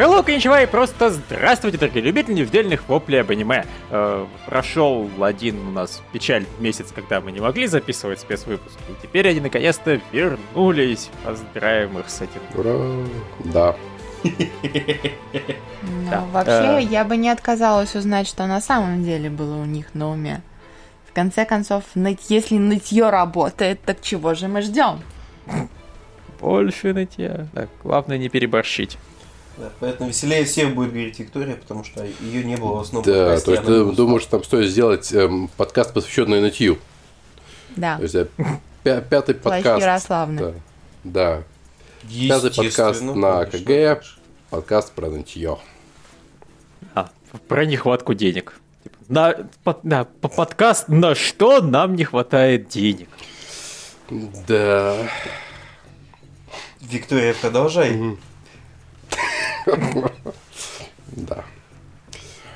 Hello, коничева и просто здравствуйте, дорогие любители недельных воплей об аниме. Э, прошел один у нас печаль месяц, когда мы не могли записывать спецвыпуски. И теперь они наконец-то вернулись. Поздравим их с этим. Ура! Да. Ну, вообще, Э. я бы не отказалась узнать, что на самом деле было у них на уме. В конце концов, если нытье работает, так чего же мы ждем? Больше нытья. Так, главное не переборщить. Да, поэтому веселее всех будет говорить Виктория, потому что ее не было в основном Да, подкасте, то есть ты думаешь, там стоит сделать эм, подкаст, посвященный нытью. Да, То есть э, пя- пятый подкаст. Ярославны. Да. да. Пятый подкаст на конечно. КГ, подкаст про нытье. А, про нехватку денег. Типа, На, по- да, по- подкаст на что нам не хватает денег. Да. Виктория, продолжай. Да.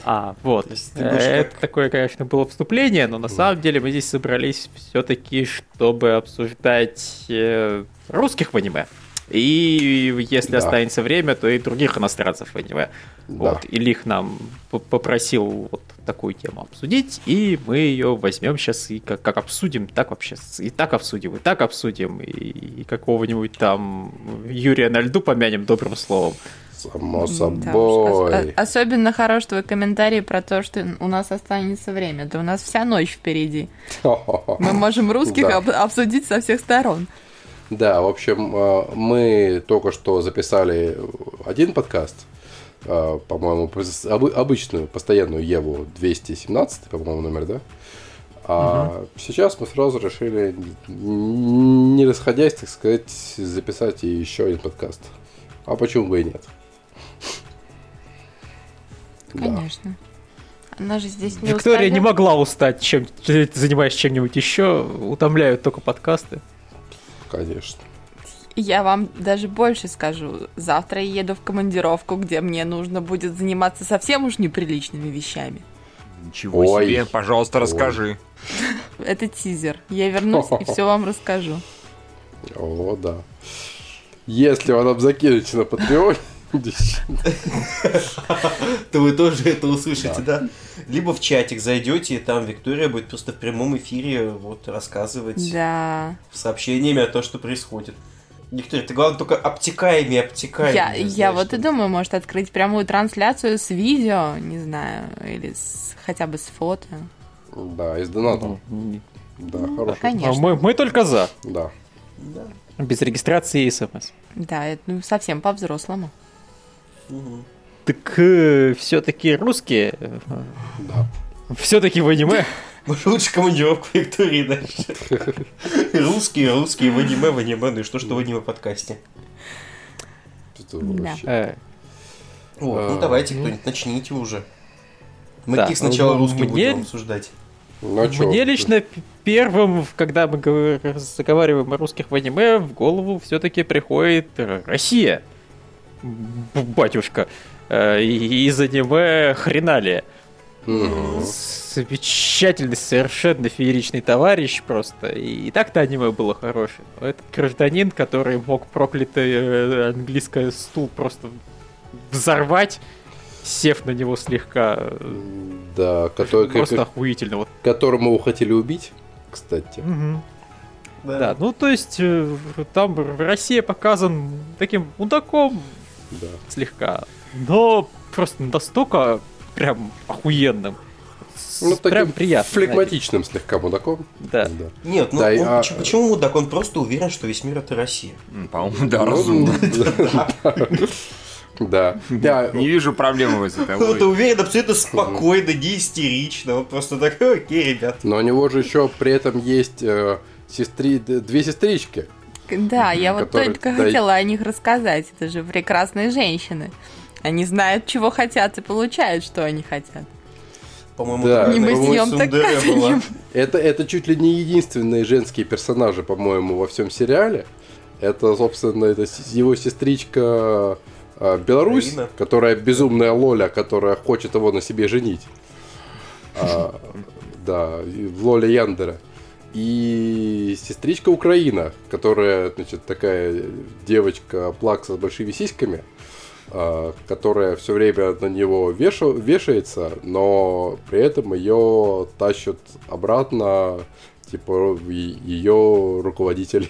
А, вот. будешь Это как- такое, конечно, было вступление, но на самом деле мы здесь собрались все-таки, чтобы обсуждать э, русских в аниме. И если Да. останется время, то и других иностранцев в аниме. Да. Вот. Илих нам попросил вот такую тему обсудить, и мы ее возьмем сейчас и как, как обсудим, так вообще и так обсудим, и так обсудим, и, и какого-нибудь там Юрия на льду помянем добрым словом. Само Да собой. Ос- о- особенно хорош твой комментарий про то, что у нас останется время. Да у нас вся ночь впереди. Мы можем русских Да. об- обсудить со всех сторон. Да, в общем, э, мы только что записали один подкаст, э, по-моему, обычную, постоянную Еву 217, по-моему, номер, да? А сейчас мы сразу решили, не расходясь, так сказать, записать еще один подкаст. А почему бы и нет? Да. Конечно. Она же здесь не Виктория не устаёт. могла устать, чем ты занимаешься чем-нибудь еще, утомляют только подкасты. Конечно. Я вам даже больше скажу. Завтра я еду в командировку, где мне нужно будет заниматься совсем уж неприличными вещами. Ничего Ой. себе, пожалуйста, расскажи. Это тизер. Я вернусь и все вам расскажу. О, да. Если вы нам закинете на Патреон, То вы тоже это услышите, да? Либо в чатик зайдете, и там Виктория будет просто в прямом эфире вот рассказывать Да. сообщениями о том, что происходит. Виктория, ты главное только обтекаемее, обтекаемее. Я, я знаешь, вот и думаю, может открыть прямую трансляцию с видео, не знаю, или с, хотя бы с фото. да, из доната. Да, хорошо. Конечно. А Мы, мы только за. Да. Да. Без регистрации и смс. Да, это ну, совсем по-взрослому. Мгм. Так все-таки русские, Да. все-таки в аниме. Лучше командировку Виктории дальше. Русские, русские, в аниме, в аниме. Ну и что, что в аниме подкасте? Да. вообще- Э, Вот, ну А, давайте, ну. кто-нибудь, начните уже. Мы Да, сначала ну, русских мне- будем обсуждать? Ну, а? Мне лично первым, когда мы заговариваем о русских в аниме, в голову все-таки приходит э, Россия. Батюшка. Э, и- Из аниме Хреналия. Мгм. Замечательный, совершенно фееричный товарищ просто. И, и так-то аниме было хорошее. Но этот гражданин, который мог проклятый э, английский стул просто взорвать, сев на него слегка. э, Да, который, Просто к- охуительно. Вот. которого мы хотели убить, кстати. Мгм. Да, ну то есть э, там Россия показан таким мудаком Да. слегка, но просто настолько прям охуенным. С- Ну, таким прям приятно. флегматичным слегка мудаком. Да. Да. Нет, ну Да, он а- почему, мудак? Он просто уверен, что весь мир это Россия. По-моему, да, Ну, разумно. Да. Да. Не вижу проблемы с Он это уверен абсолютно спокойно, не истерично. Он просто такой, окей, ребят. Но у него же еще при этом есть э, сестри, две сестрички. Да, я вот только хотела о них рассказать. Это же прекрасные женщины. Они знают, чего хотят и получают, что они хотят. По-моему, Да, это Не мытьем, так. Это, это чуть ли не единственные женские персонажи, по-моему, во всем сериале. Это, собственно, это его сестричка э, Беларусь, Украина. которая безумная Лоля, которая хочет его на себе женить. А, да, Лоля Яндера. И сестричка Украина, которая, значит, такая девочка плакса с большими сиськами. а, которая все время на него веша- вешается, но при этом ее тащат обратно, типа, ее руководители.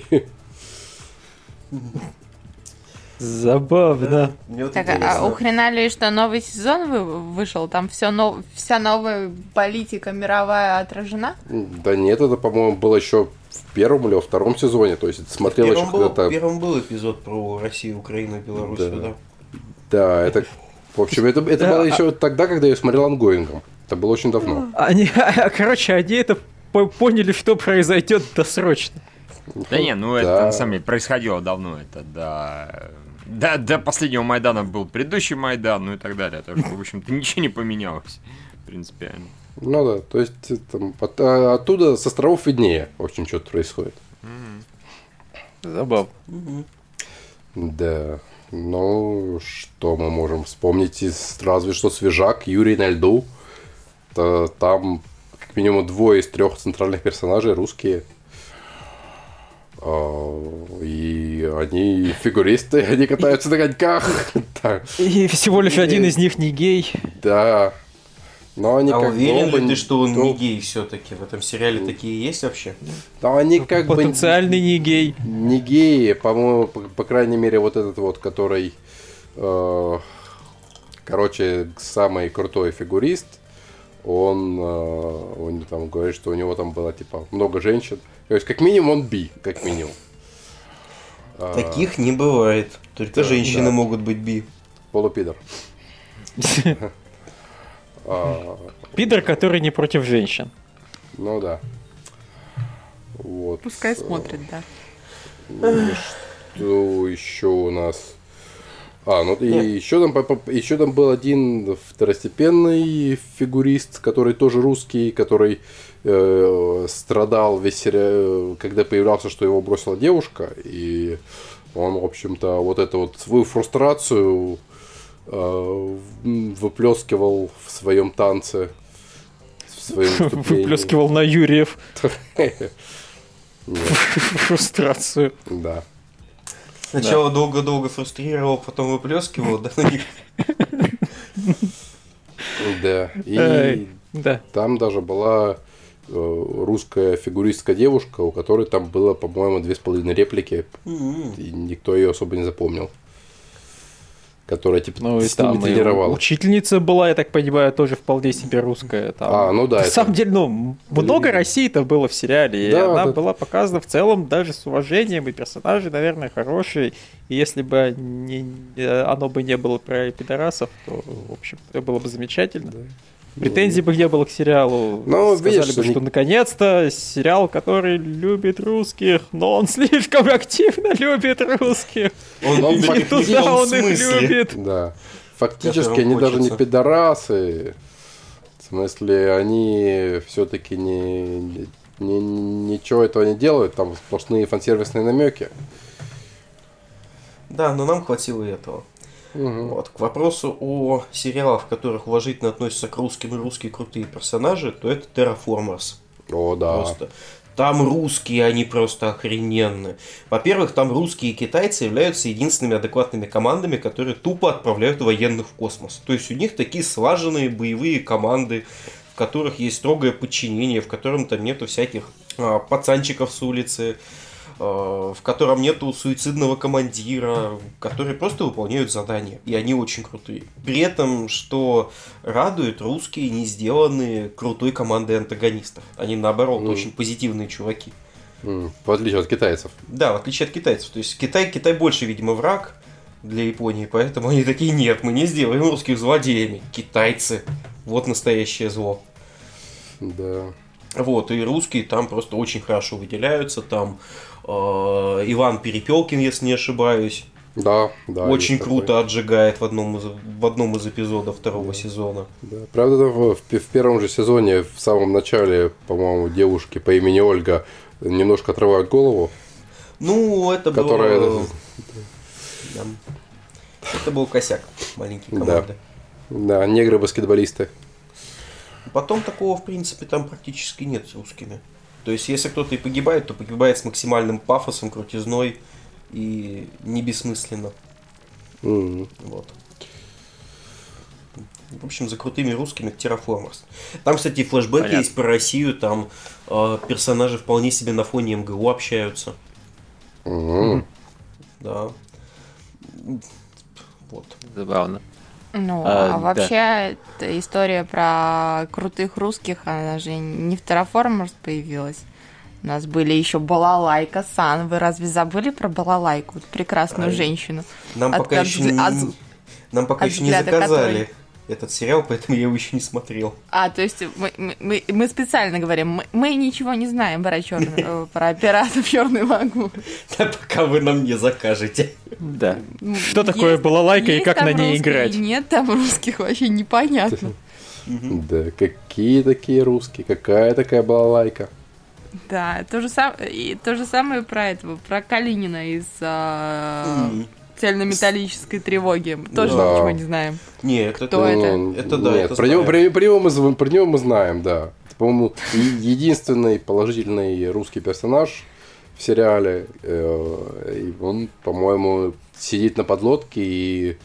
Забавно. Мне вот Так, а интересно. у Хеталии что, новый сезон вы- вышел? Там все нов... вся новая политика мировая отражена? Да нет, это, по-моему, было еще в первом или во втором сезоне, то есть смотрел еще когда-то... первым был эпизод про Россию, Украину, Белоруссию, Да. да. Да, это... В общем, это, это Да, было а- еще тогда, когда я смотрел ongoing ом. Это было очень давно. Они, короче, они это по- поняли, что произойдет досрочно. Да не, ну Да. это на самом деле происходило давно, это до... До, до последнего Майдана был предыдущий Майдан, ну и так далее. Так что, в общем-то, ничего не поменялось принципиально. Ну да, то есть э, там, от- а, оттуда с островов виднее, в общем, что-то происходит. Забавно. Мгм. Да. Ну, что мы можем вспомнить из разве что свежак Юрий на льду. Та- Там как минимум двое из трех центральных персонажей русские. А, И они фигуристы, они катаются на коньках. И всего лишь один из них не гей. Да. Но они А как бы уверен оба ли ты, что он то- не гей все-таки? В этом сериале такие есть вообще? Но они как бы Потенциальный не гей. не геи, по-моему, по, по крайней мере, вот этот вот, который, э, короче, самый крутой фигурист, он, э, он там говорит, что у него там было типа много женщин. То есть, как минимум, он би, как минимум. А, Таких не бывает. Только Да, женщины да. могут быть би. Полупидор. А, Пидор, который не против женщин. ну да. Вот. Пускай смотрит, да. И Что еще у нас? А, ну и Нет. еще там, еще там был один второстепенный фигурист, который тоже русский, который э, страдал весь сериал, когда появлялся, что его бросила девушка, и он, в общем-то, вот эту вот свою фрустрацию э, выплескивал в своем танце, в своем. Выплескивал на Юрьев фрустрацию. Да. Сначала долго-долго фрустрировал, потом выплескивал, да. Да. И Да. Там даже была э, русская фигуристская девушка, у которой там было, по-моему, две с половиной реплики, М-м. и никто ее особо не запомнил. Которая типа Ну и там и тренировалась. учительница была, я так понимаю, тоже вполне себе русская. Там. А, ну да, На это- самом деле, ну, много России-то было в сериале, и Да, она да. была показана в целом даже с уважением, и персонажи, наверное, хорошие. И если бы не- оно бы не было про пидорасов, то, в общем, это было бы замечательно. Претензий бы не было к сериалу. Ну, Сказали видишь, бы, что наконец-то сериал, который любит русских, но он слишком активно любит русских. Он любит И туда том он их любит. Да. Фактически они даже не хочется. пидорасы. В смысле, они все-таки не, не- ничего этого не делают, там сплошные фансервисные намеки. Да, но нам хватило и этого. Вот. К вопросу о сериалах, в которых уважительно относятся к русским и русские крутые персонажи, то это Terraformers. О, да. Просто. Там русские, они просто охрененные. Во-первых, там русские и китайцы являются единственными адекватными командами, которые тупо отправляют военных в космос. То есть у них такие слаженные боевые команды, в которых есть строгое подчинение, в котором там нету всяких а, пацанчиков с улицы, в котором нету суицидного командира, которые просто выполняют задания. И они очень крутые. При этом, что радует, русские не сделаны крутой командой антагонистов. Они, наоборот, Мгм. очень позитивные чуваки. М, В отличие от китайцев. Да, в отличие от китайцев. То есть Китай, Китай больше, видимо, враг для Японии, поэтому они такие, нет, мы не сделаем русских злодеями. Китайцы. Вот настоящее зло. Да. Вот, и русские там просто очень хорошо выделяются. Там э, Иван Перепелкин, если не ошибаюсь, Да, да. очень есть такой. круто отжигает в одном из, в одном из эпизодов второго сезона. Да. Правда, там в, в первом же сезоне, в самом начале, по-моему, девушки по имени Ольга немножко отрывают голову. Ну, это Которая- было... Да. Это был косяк маленький Да. команды. Да, негры-баскетболисты. Потом такого, в принципе, там практически нет с русскими. То есть, если кто-то и погибает, то погибает с максимальным пафосом, крутизной и не бессмысленно. М. Вот. В общем, за крутыми русскими Terraformers. Там, кстати, и флешбеки Понятно. есть про Россию, там э, персонажи вполне себе на фоне МГУ общаются. Мгм. Да. Вот. Забавно. Ну, А, а, да. вообще, эта история про крутых русских, она же не в Terraformers появилась. У нас были еще Балалайка Сан. Вы разве забыли про Балалайку? Прекрасную Ай. женщину. Нам От- пока от еще взгля- не, от- нам пока от еще не заказали которой. Этот сериал, поэтому я его еще не смотрел. А, то есть мы, мы- мы, специально говорим, мы, мы ничего не знаем про, черную, про пиратов Черной лагуны. Да, пока вы нам не закажете. Да. М, Что такое есть- балалайка и как на ней играть? Нет, там русских вообще непонятно. Да, какие такие русские, какая такая балалайка. Да, то же, сам, и то же самое про этого, про Калинина из а. Цельнометаллической тревоги. Тоже Да. ничего не знаем. Нет, это, Кто это? Ну, Это да, Нет, это про, него, про, про него мы, про него мы знаем, да. Это, по-моему, единственный положительный русский персонаж в сериале. э, и он, по-моему, сидит на подлодке и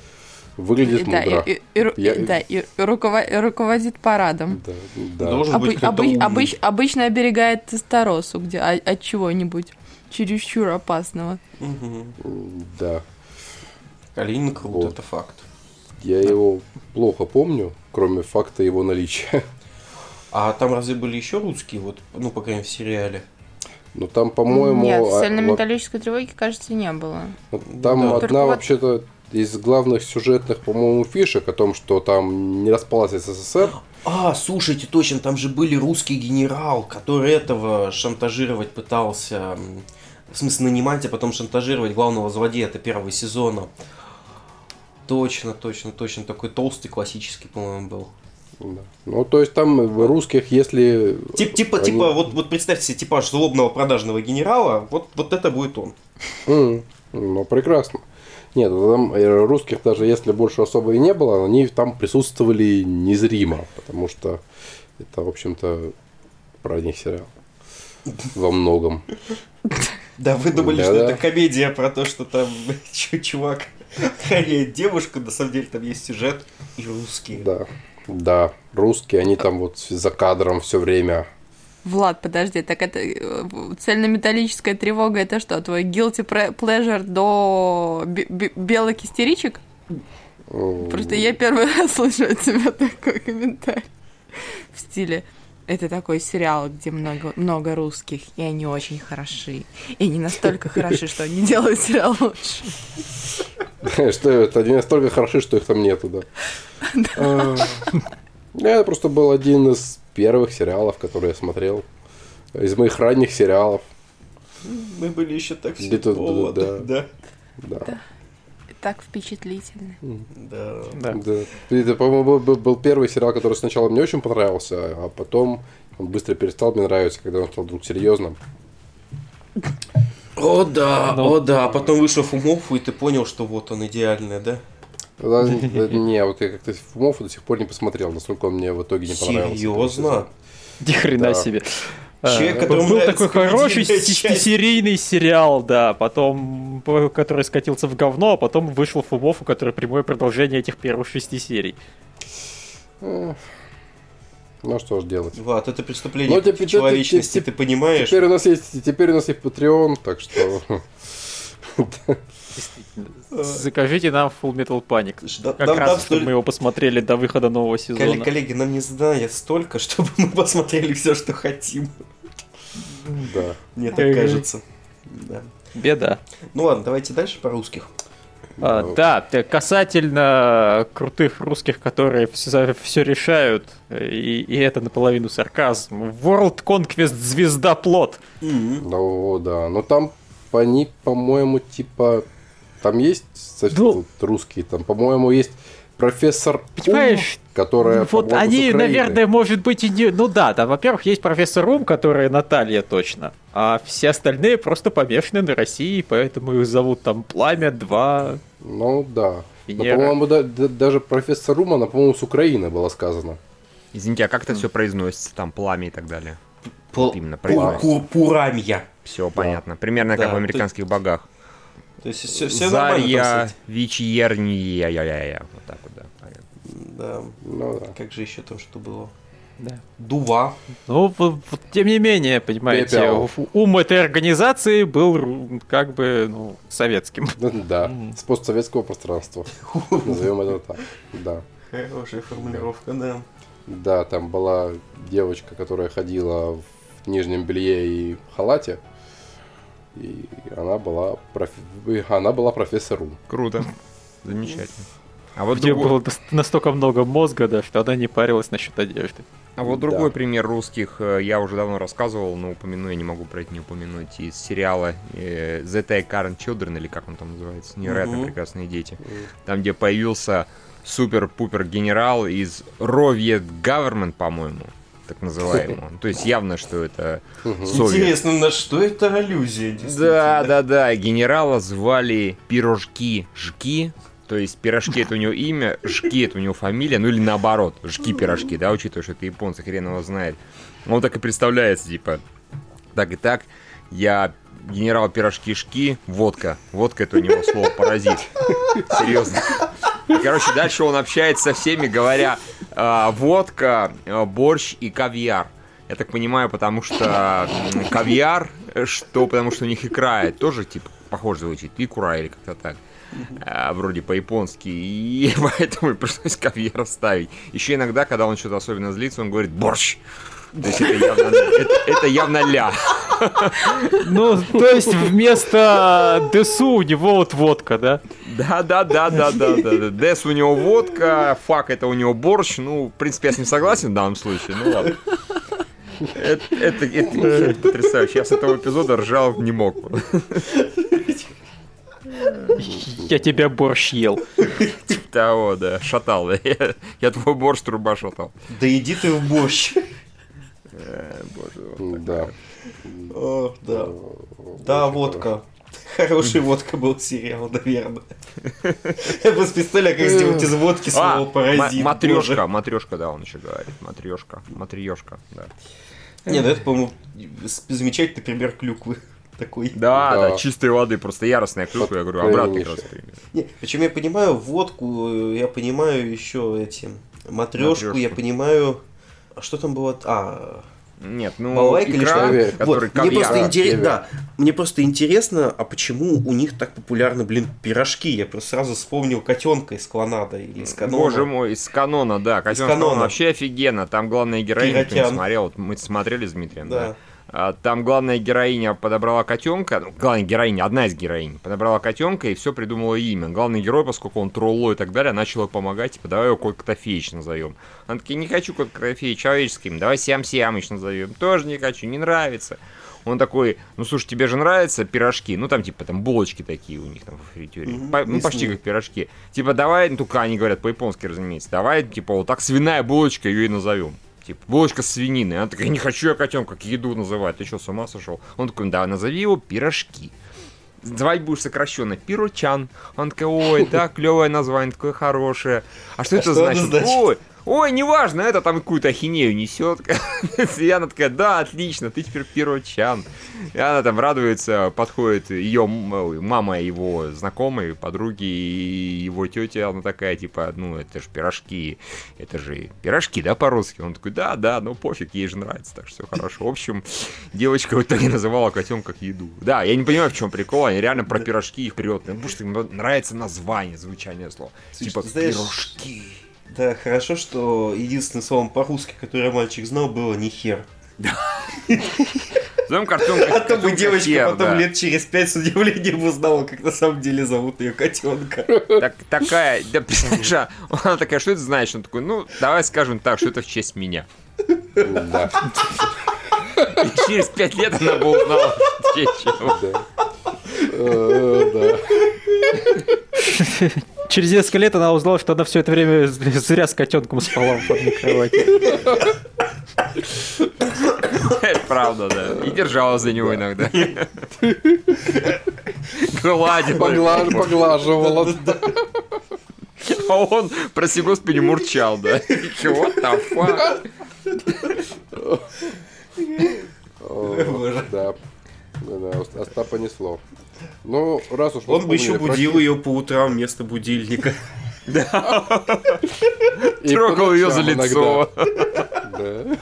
выглядит да, мудро. и, и- и Я- да, и руково- руководит парадом. Да, да. Должен быть Обы- кто-то обы- умный. обыч- обычно оберегает тесторосу, где о- от чего-нибудь чересчур опасного. Мгм. да. Калинин крут, Вот. это факт. Я его плохо помню, кроме факта его наличия. А там разве были еще русские, вот, ну, по крайней мере, в сериале? Но там, по-моему... Нет, а, цельнометаллической тревоги, кажется, не было. Там Да. одна Только вот- вообще-то из главных сюжетных, по-моему, фишек о том, что там не распалась СССР. А, слушайте, точно, там же были русский генерал, который этого шантажировать пытался, в смысле нанимать, а потом шантажировать главного злодея, это первого сезона. Точно, точно, точно, такой толстый классический, по-моему, был. Да. Ну, то есть там в русских, если... Тип- типа, они- типа, вот, вот представьте себе типаж злобного продажного генерала, вот, вот это будет он. М, Ну, прекрасно. Нет, там э, русских даже если больше особо и не было, они там присутствовали незримо, потому что это, в общем-то, про них сериал. Во многом. Да, вы думали, что это комедия про то, что там чу- чувак охраняет девушку, на самом деле там есть сюжет и русские. Да. Да, русские, они там вот за кадром все время. Влад, подожди, так это э, цельнометаллическая тревога, это что, твой guilty pleasure до бе- бе- белок истеричек? Просто я первый раз слышу от тебя такой комментарий в стиле это такой сериал, где много, много русских, и они очень хороши. И не настолько хороши, что они делают сериал лучше. Что это, они настолько хороши, что их там нету, да. А, Это просто был один из первых сериалов, которые я смотрел. Из моих ранних сериалов. Мы были еще так да. Да. Так впечатлительно. Да. Да. Да. Это, по-моему, был, первый сериал, который сначала мне очень понравился, а потом он быстро перестал мне нравиться, когда он стал вдруг серьезным. О да, Ну. о да. Потом вышел Фумофу, и ты понял, что вот он идеальный, да? Не, вот я как-то Фумофу до сих пор не посмотрел, насколько он мне в итоге не понравился. Серьезно? Ни хрена Да. себе. Человек, А, которому был такой хороший шестисерийный сериал, да, потом, который скатился в говно, а потом вышел Фумофу, который прямое продолжение этих первых шести серий. Э, Ну что ж делать. Влад, это преступление Ну, теперь- человечности, теперь- ты понимаешь? Теперь у нас есть, теперь у нас есть Patreon, так что Закажите нам Full Metal Panic. Да- Как нам- нам раз, чтобы столь- мы его посмотрели до выхода нового сезона. Коллеги, коллеги, нам не знает столько, чтобы мы посмотрели все, что хотим. да. Мне так Ага. кажется. Да. Беда. Ну ладно, давайте дальше по русских. А, да, т- касательно крутых русских, которые все, решают, и, и это наполовину сарказм. World Conquest Звездоплот. Ну да. Но там они, по-моему, типа. Там есть совсем Ну. вот русские, там, по-моему, есть профессор Понимаешь, Ум, которая. вот они, наверное, может быть и не... Ну да, там, во-первых, есть профессор Рум, которая Наталья точно, а все остальные просто помешаны на России, поэтому их зовут там Пламя 2, Ну да. Но, Венера. по-моему, да- да- даже профессор Рум, она, по-моему, с Украины было сказано. Извините, а как это все произносится? Там пламя и так далее. Пл- именно произносится. ку- Пурамья. Все понятно. Примерно как Да, в американских богах. То есть все, все Зарья, вечерния, я я я Вот так вот, да. Да. Ну да. Как же еще там что было? Да. Дува. Ну, тем не менее, понимаете, Пепел. ум этой организации был как бы, ну, советским. Да, с постсоветского пространства. Назовем это так. Да. Хорошая формулировка, да. Да, там была девочка, которая ходила в нижнем белье и халате. И она была, проф- она была профессором. Круто. Замечательно. А вот, Где другой, было настолько много мозга, да, что она не парилась насчет одежды. а вот Да. другой пример русских, э, я уже давно рассказывал, но упомяну, я не могу про это не упомянуть, из сериала э, The Take Current Children, или как он там называется, невероятно Мгм. прекрасные дети. Там, где появился супер-пупер генерал из Ровьет Government, по-моему, так называемого. То есть явно, что это Совет. Интересно, на что это аллюзия, Да, да, да. Генерала звали Пирожки Жки. То есть пирожки это у него имя, жки это у него фамилия, ну или наоборот, жки пирожки, да, учитывая, что это японцы, хрен его знает. Он так и представляется, типа, так и так, я генерал пирожки шки, водка. Водка это у него слово паразит. Серьезно. И, короче, дальше он общается со всеми, говоря водка, а, борщ и кавьяр. Я так понимаю, потому что кавьяр, э, что потому что у них икра тоже типа похоже звучит, икура или как-то так. А, вроде по-японски, и поэтому пришлось кавьяр ставить. Еще иногда, когда он что-то особенно злится, он говорит борщ. То есть это явно, это, это явно ля. Ну, то есть вместо ДСУ у него вот водка, да? Да, да, да, да, да, да, да. Дес у него водка, фак это у него борщ. Ну, в принципе, я с ним согласен в данном случае. Ну ладно. Это, это, это- это потрясающе. Я с этого эпизода ржал не мог. Я тебя борщ ел. Того, да, шатал. да. Я, я твой борщ труба шатал. Да иди ты в борщ. Э, Боже. вот Да. О, да. Очень Да, водка. Хороший водка был сериал, наверное. Я просто представляю, как сделать из водки А, слово паразит. матрешка, матрешка, да, он еще говорит. Матрешка, матрешка, да. боже. Нет, это, по-моему, замечательный пример клюквы. Такой. Да, Да. да, чистой воды, просто яростная клюква, я говорю, обратный раз пример. Не, причем я понимаю водку, э, я понимаю еще эти матрешку, Матрёшку. я понимаю. А что там было? А, Нет, ну, балалайка или икра, что? который Вот, мне просто кавьяр. интересно, кавьяр. да, мне просто интересно, а почему у них так популярны, блин, пирожки? Я просто сразу вспомнил котенка из Клонада или из Канона. Боже мой, из канона, да. Котенок канона. канона вообще офигенно. Там главная героиня, не Пиротян. смотрел, вот мы смотрели с Дмитрием, да. Да. А, Там главная героиня подобрала котенка, ну, главная героиня, одна из героинь, подобрала котенка и все придумала имя. Главный герой, поскольку он тролло и так далее, начал помогать, типа, давай его Кот Котофеич назовем. Она такие, не хочу Кот Котофеич человеческим, давай Сям Сямыч назовем. Тоже не хочу, не нравится. Он такой, ну слушай, тебе же нравятся пирожки, ну там типа там булочки такие у них там в фритюре, Мгм, По- ну почти как пирожки. Типа давай, ну только они говорят по-японски, разумеется, давай типа вот так свиная булочка ее и назовем. Типа, булочка с свининой. Она такая, не хочу я котенка как еду называть. Ты что, с ума сошел? Он такой, да, назови его пирожки. Звать будешь сокращенно Пирочан. Он такой, ой, да, клевое название, такое хорошее. А что А это что значит? значит? Ой, ой, неважно, это там какую-то ахинею несет. И она такая, да, отлично, ты теперь Пирочан. И она там радуется, подходит ее мама его знакомой, подруги и его тетя, она такая, типа, ну, это же пирожки, это же пирожки, да, по-русски? Он такой, да, да, ну пофиг, ей же нравится, так что все хорошо. В общем, девочка в итоге называла котенка как еду. Да, я не понимаю, в чем прикол, они реально про пирожки их прет, потому что им нравится название, звучание слова. Слушай, Типа, пирожки. Да, хорошо, что единственным словом по-русски, которое мальчик знал, было не хер. Зовем котенка. А то бы девочка хер, потом да. лет через пять с удивлением узнала, как на самом деле зовут ее котенка. Так, такая, да, представляешь, а, она такая, что это значит? Он такой, ну, давай скажем так, что это в честь меня. Да, И через пять лет она бы узнала, чего. да. Э, Да. Через несколько лет она узнала, что она все это время зря с котенком спала в одной кровати. Это правда, да. И держалась за него иногда. Гладила. Погла- Поглаживала. А он, прости господи, мурчал, да. What the fuck? О, Боже. Да. Да, да, Остапа несло. Ну, раз уж Он бы еще будил ее по утрам вместо будильника. И Трогал ее за лицо. Да.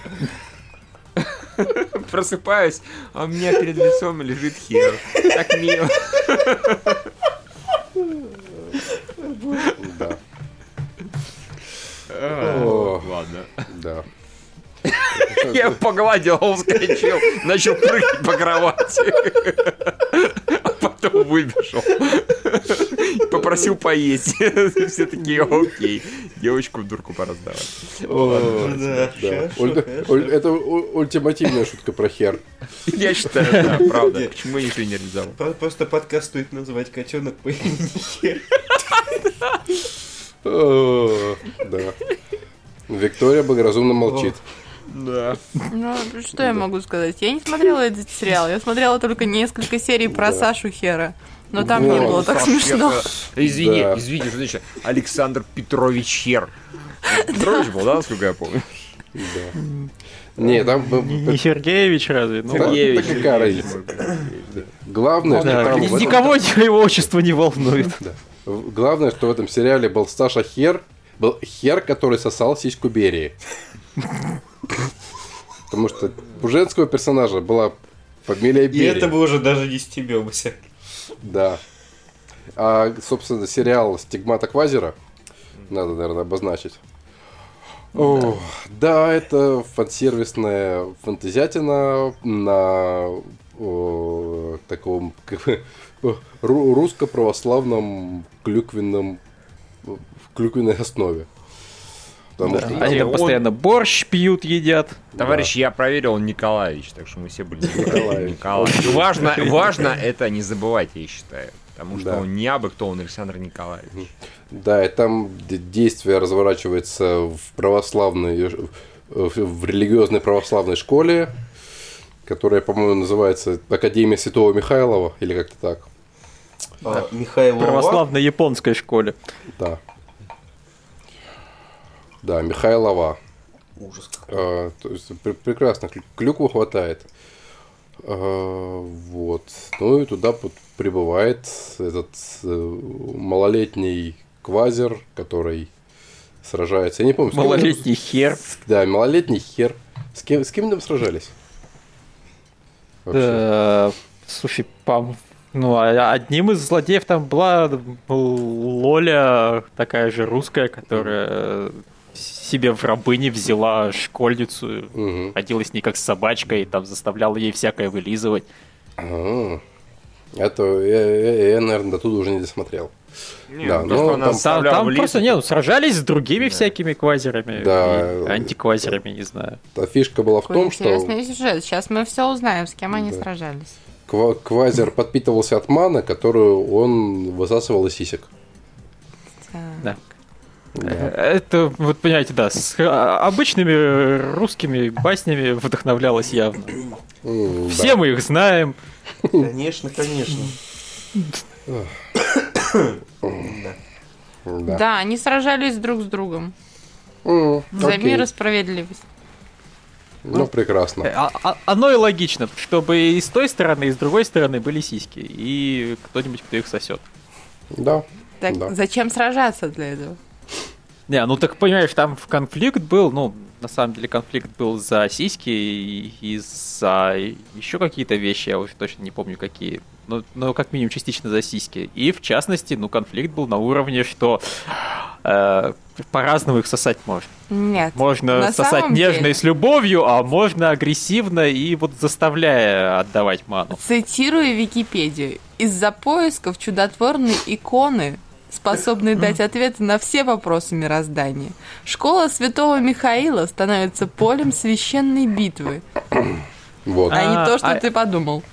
Просыпаюсь, а у меня перед лицом лежит хер. Так мило. Да. Ладно. Да. Я погладил, он вскочил, начал прыгать по кровати. А потом выбежал. Попросил поесть. Все такие, окей. Девочку в дурку пора сдавать. О, Да, да. хорошо, Уль- хорошо. уль- Это ультимативная шутка про хер. Я считаю, да, правда. Почему я никто не реализовал? Про- Просто подкаст стоит назвать котенок по имени Хер. О, Да. Виктория благоразумно молчит. Да. Ну, что я могу сказать? Я не смотрела этот сериал. Я смотрела только несколько серий про Да. Сашу Хера. Но там не было так Саш, смешно. Извини, Да. извини, что значит Александр Петрович Хер. Петрович был, да, насколько я помню? Да. Не, там... Не, Сергеевич разве? Ну. Сергеевич, да какая разница? Главное, что Да, там... Никого его отчество не волнует. Главное, что в этом сериале был Саша Хер, был Хер, который сосал сиську Берии. Потому что у женского персонажа была фамилия И Берия. это бы уже даже не стебемся. Да. А, собственно, сериал «Стигмата Квазера» надо, наверное, обозначить. О, да, это фансервисная фантазиатина на о, таком как бы, ру- русско-православном клюквенном клюквенной основе. Потому Да. что Они там он- постоянно борщ пьют, едят. Товарищ, я проверил, он Николаевич, так что мы все были Николаевич. Николаевич. Важно, важно это не забывать, я считаю. Потому что Да. он не абы кто, он Александр Николаевич. Да, и там действие разворачивается в православной, э, в религиозной православной школе, которая, по-моему, называется Академия Святого Михайлова, или как-то так. А, Михаил В православной японской школе. Да. Да, Михайлова. Ужас. А, то есть пр- прекрасно, клю- клюквы хватает. А, вот. Ну и туда прибывает этот э, малолетний квазер, который сражается. Я не помню, с кем Малолетний хер. Да, малолетний хер. С кем, с кем там сражались? Вообще. Да, слушай, пам, ну, а одним из злодеев там была Лоля, такая же русская, которая себе в рабыни взяла школьницу, ходила с ней как с собачкой, там заставляла ей всякое вылизывать. А, Это я, я, наверное, до туда уже не досмотрел. Да, то, ну, что она там- Там, там в просто, это- не, ну, сражались с другими всякими квазерами, Да. и антиквазерами, не знаю. Та фишка была в Какой том, что интересный сюжет. Сейчас мы все узнаем, с кем они Да. сражались. ква- квазер подпитывался от маны, которую он высасывал из сисек. Так. Да. Да. Это, вот понимаете, да, с а, обычными русскими баснями вдохновлялась явно. Да. Все мы их знаем. Конечно, конечно. Да. Да. Они сражались друг с другом. М, За окей. мир и справедливость. Ну, прекрасно. А- а- оно и логично, чтобы и с той стороны, и с другой стороны были сиськи. И кто-нибудь, кто их сосет. Да. Так Да. зачем сражаться для этого? Не, ну так понимаешь, там в конфликт был, ну, на самом деле конфликт был за сиськи и, и за еще какие-то вещи, я уже точно не помню какие. Ну, ну, как минимум частично за сиськи. И в частности, ну, конфликт был на уровне, что э, по-разному их сосать можно. Нет. Можно сосать нежно деле- и с любовью, а можно агрессивно и вот заставляя отдавать ману. Цитирую Википедию. Из-за поисков чудотворной иконы, способной дать ответы на все вопросы мироздания, школа святого Михаила становится полем священной битвы, Вот. а, не А, то, что а- ты подумал.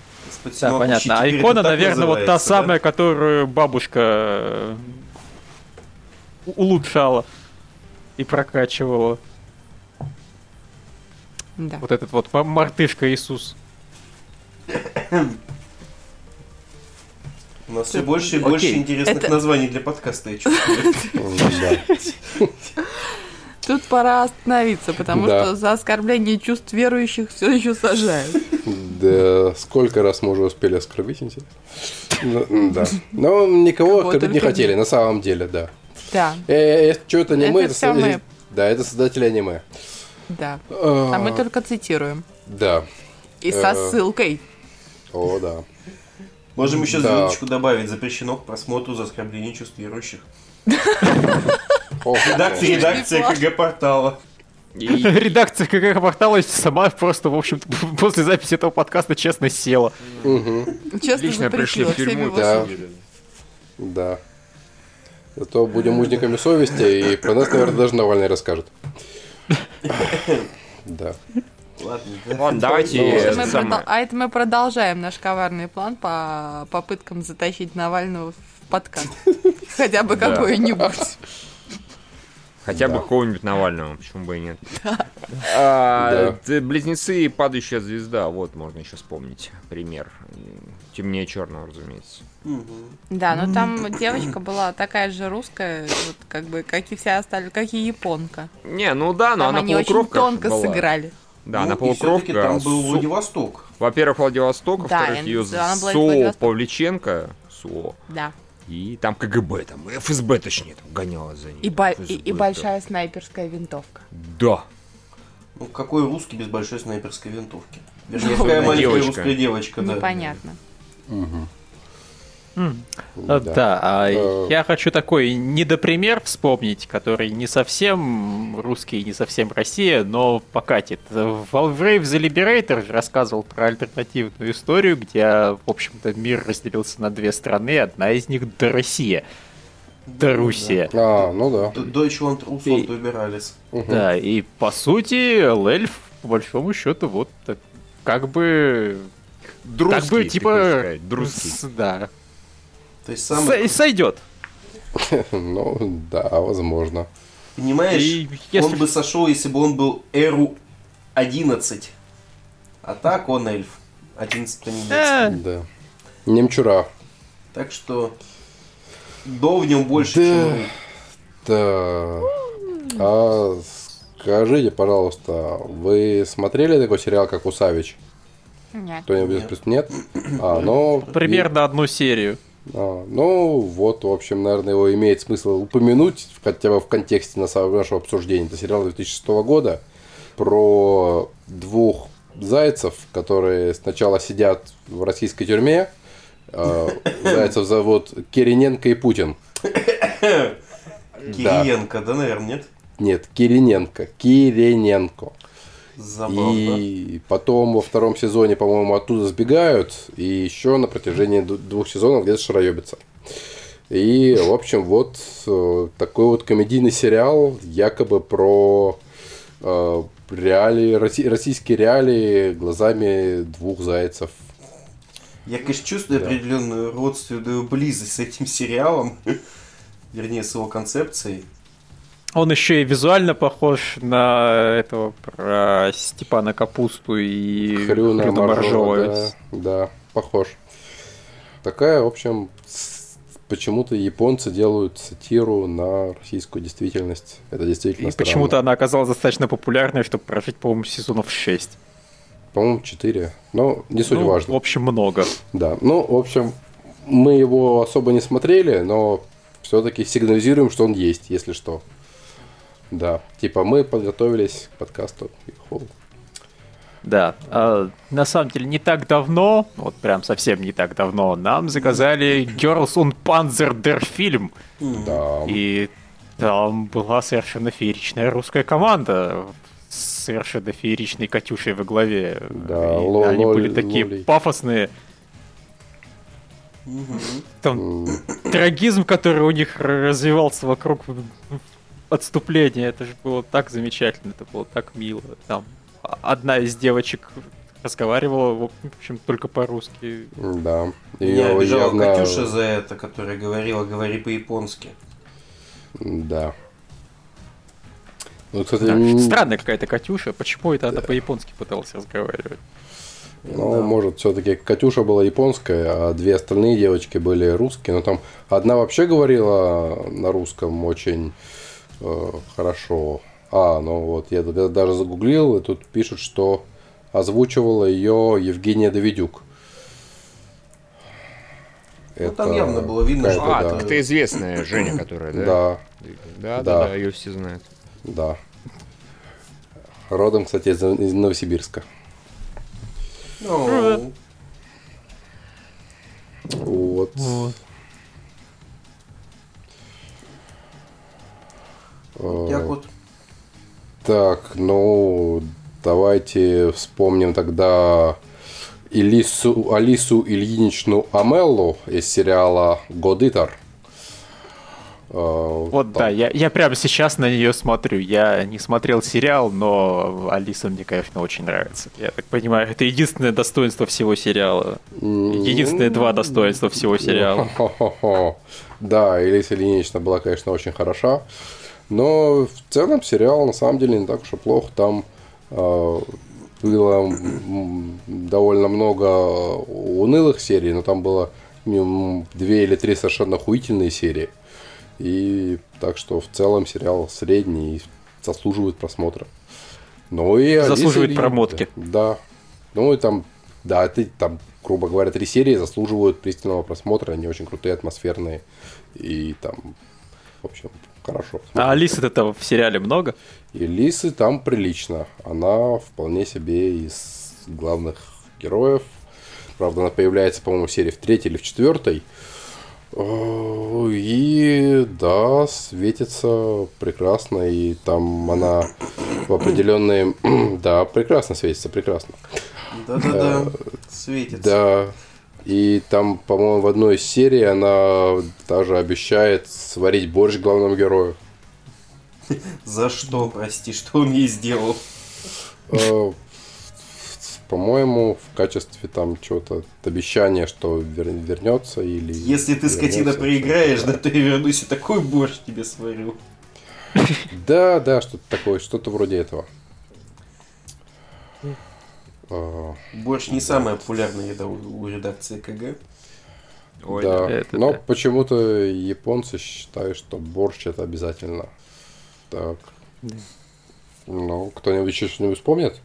Да, самообучи, понятно. А икона, наверное, вот та да? самая, которую бабушка э, улучшала и прокачивала. Да. Вот этот вот мартышка Иисус. У нас все больше и больше Окей. интересных Это- названий для подкаста, я чувствую. Да. Тут пора остановиться, потому Да. что за оскорбление чувств верующих все еще сажают. Да, сколько раз мы уже успели оскорбить, интересно? Ну, Да. Но никого Кого оскорбить не только хотели, на самом деле, да. Да, Э, Если что, это аниме, Это это, всё со- мы. Да, это создатели аниме. да. А мы только цитируем. Да. И со Э. ссылкой. О, да. Можем еще Да. звездочку добавить. Запрещено к просмотру за оскорбление чувств верующих. Редакция, редакция Класс. КГ портала. И Редакция КГ портала сама просто, в общем после записи этого подкаста честно села. Честно лично пришли в тюрьму. Да. Да. Зато будем узниками совести, и про нас, наверное, даже Навальный расскажет. Да. Ладно, да. Ладно, давайте Ну, э, Мы самое- продол- А это мы продолжаем наш коварный план по попыткам затащить Навального в подкаст. Хотя бы Да. какой-нибудь. Хотя бы Да. какого-нибудь Навального, почему бы и нет. А, Да. Близнецы и падающая звезда, вот можно еще вспомнить пример. Темнее черного, разумеется. Да, но там девочка была такая же русская, вот как бы, как и все остальные, как и японка. Не, ну да, но Там она они очень тонко была. сыграли. Да, Ну, она полукровка. там был Су- Владивосток. Во-первых, Владивосток, Да, во-вторых, ее СО. Павличенко, СО, Да. и там КГБ, там ФСБ, точнее, там гонялась за ним. И, ба- и- и большая снайперская винтовка. Да. Ну, какой русский без большой снайперской винтовки? Вернее, Ну, какая маленькая девочка. русская девочка, да. Непонятно. Да, а Э. я хочу такой недопример вспомнить, который не совсем русский, не совсем Россия, но покатит. Valve The Liberator рассказывал про альтернативную историю, где, в общем-то, мир разделился на две страны, одна из них до Россия. До Руссия. А, ну да. Deutschland, Russland, Убиралис. Да, и по сути, Лельф, по большому счету, вот так, как бы... Друзский, как бы, типа... сказать, друзский. Да. То есть самый, Сойдет. Ну, да, возможно. понимаешь, И если он бы сошел, если бы он был Эру 11. А так он эльф. 11 немец. Э, Да. Немчура. Так что до в нем больше, Да. чем Ру. Да. А скажите, пожалуйста, вы смотрели такой сериал, как Усавич? Нет. Кто-нибудь из нет? А, ну... примерно одну серию. А, ну, вот, в общем, наверное, его имеет смысл упомянуть, хотя бы в контексте нашего обсуждения. Это сериал 2006 года про двух зайцев, которые сначала сидят в российской тюрьме. А, Зайцев зовут Кириненко и Путин. Кириенко, да, наверное, нет? Нет, Кириненко. Кириненко. Забавно. И потом во втором сезоне, по-моему, оттуда сбегают, и еще на протяжении двух сезонов где-то шароебятся. И, в общем, вот э, такой вот комедийный сериал, якобы про э, реалии, росси- российские реалии глазами двух зайцев. Я, конечно, чувствую Да. определенную родственную близость с этим сериалом. Вернее, с его концепцией. Он еще и визуально похож на этого про Степана Капусту и Хрюна, Хрюна Моржова, Моржова. да, да, похож. Такая, в общем, почему-то японцы делают сатиру на российскую действительность. Это действительно И странно. почему-то она оказалась достаточно популярной, чтобы прожить, по-моему, сезонов 6. По-моему, 4. Но не суть Ну, важно. В общем, много. Да. Ну, в общем, мы его особо не смотрели, но все-таки сигнализируем, что он есть, если что. Да. Типа мы подготовились к подкасту. Ихол. Да. А, на самом деле, не так давно, вот прям совсем не так давно, нам заказали Girls on Panzer der фильм. Да. И там была совершенно фееричная русская команда с совершенно фееричной Катюшей во главе. Да, И ло- они лоли- были такие лолей. пафосные. Там трагизм, который у них развивался вокруг отступления, это же было так замечательно, это было так мило. Там одна из девочек разговаривала, в общем, только по-русски. Да. Меня Её обижала явно- Катюша за это, которая говорила, говори по-японски. Да. Ну, кстати, Да, Странная какая-то Катюша, почему это она по-японски пыталась разговаривать? Ну, может, все-таки Катюша была японская, а две остальные девочки были русские. Но там одна вообще говорила на русском очень хорошо. А, ну вот, я даже загуглил, и тут пишут, что озвучивала ее Евгения Давидюк. Ну, там явно было видно, что А, да. так это известная Женя, которая, да? Да, Да, да, Да. да, ее все знают. да. Родом, кстати, из из Новосибирска. Ну, Вот. Э, так вот. Так, ну, давайте вспомним тогда Элису, Алису Ильиничну Амеллу из сериала «Годитер». Э, Вот да, я, я прямо сейчас на нее смотрю. Я не смотрел сериал, но Алиса мне, конечно, очень нравится. Я так понимаю, это единственное достоинство всего сериала. Единственные два достоинства всего сериала. Да, Элиса Ильинична была, конечно, очень хороша. Но в целом сериал на самом деле не так уж и плохо. Там э, было довольно много унылых серий, но там было две или три совершенно охуительные серии. И так что в целом сериал средний и заслуживает просмотра. Ну и Заслуживает Ильи- промотки. Да. Ну и там, да, ты там, грубо говоря, три серии заслуживают пристального просмотра. Они очень крутые, атмосферные. И там, в общем, хорошо. А Алисы-то там в сериале много? И Лисы там прилично. Она вполне себе из главных героев. Правда, она появляется, по-моему, в серии в третьей или в четвертой. И да, светится прекрасно. И там она в определенные... Да, прекрасно светится, прекрасно. Да-да-да, светится. Да. И там, по-моему, в одной из серий она даже обещает сварить борщ главному герою. За что, прости, что он ей сделал? Э, По-моему, в качестве там чего-то обещания, что вер- вернется или. Если ты, скотина, проиграешь, да, то я вернусь и такой борщ тебе сварю. Да, да, что-то такое, что-то вроде этого. Э, Борщ не самая популярная еда у, у редакции КГ. Ой, да. это Но да. почему-то японцы считают, что борщ это обязательно. Так. Ну, кто-нибудь еще что-нибудь вспомнит?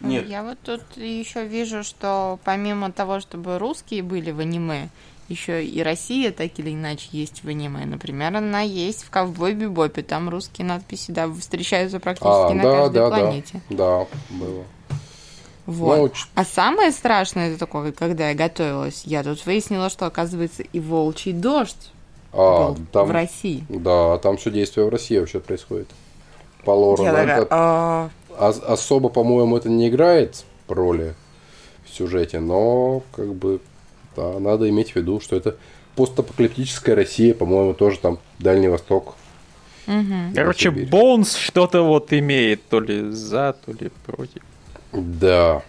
Нет. Я вот тут еще вижу, что помимо того, чтобы русские были в аниме, еще и Россия так или иначе есть в аниме. Например, она есть в Ковбой Бибопе. Там русские надписи да, встречаются практически А, на да, каждой да, планете. да. Да, было. Вот. А самое страшное это такое, когда я готовилась, я тут выяснила, что оказывается и волчий дождь А, был там, в России. да, там все действие в России вообще происходит. По лору. Я такая, это «А, ос- особо, по-моему, это не играет роли в сюжете, но как бы да, надо иметь в виду, что это постапокалиптическая Россия, по-моему, тоже там Дальний Восток. мгм». Короче. Боунс что-то вот имеет, то ли за, то ли против. Да.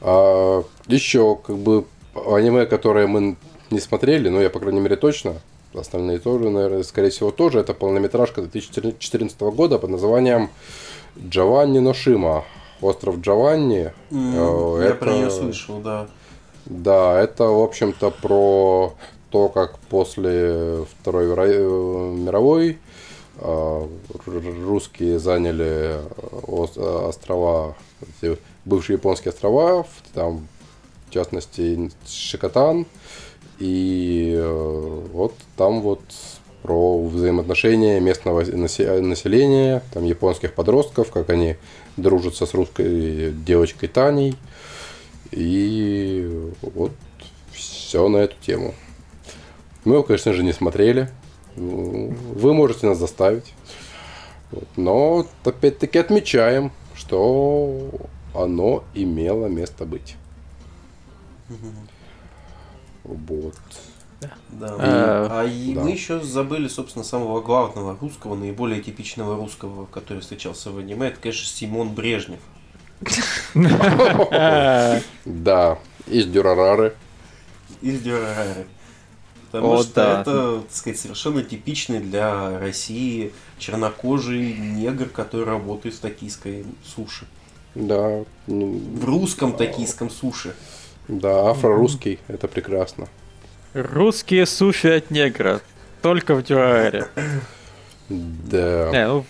А, еще, как бы, аниме, которое мы не смотрели, ну, я, по крайней мере, точно, остальные тоже, наверное, скорее всего, тоже, это полнометражка 2014 года под названием Джованни Ношима. Остров Джованни. Я это- про нее слышал, да. Да, это, в общем-то, про то, как после Второй э, мировой русские заняли ос- острова, эти бывшие японские острова, там, в частности, Шикотан. И э, вот там вот про взаимоотношения местного насе- населения, там японских подростков, как они дружатся с русской девочкой Таней. И вот все на эту тему. Мы его, конечно же, не смотрели. Вы можете нас заставить. Вот. Но опять-таки отмечаем, что оно имело место быть. Вот. Да. А, А и да. мы еще забыли, собственно, самого главного русского, наиболее типичного русского, который встречался в аниме, это, конечно, Симон Брежнев. Да, из Дюрарары. из Дюрарары. Потому О, что да. это, так сказать, совершенно типичный для России чернокожий негр, который работает в токийской суши. Да, м, В русском токийском суши. да, афро-русский, это прекрасно. Русские суши от негра. Только в Дюаре. Да. Не, ну,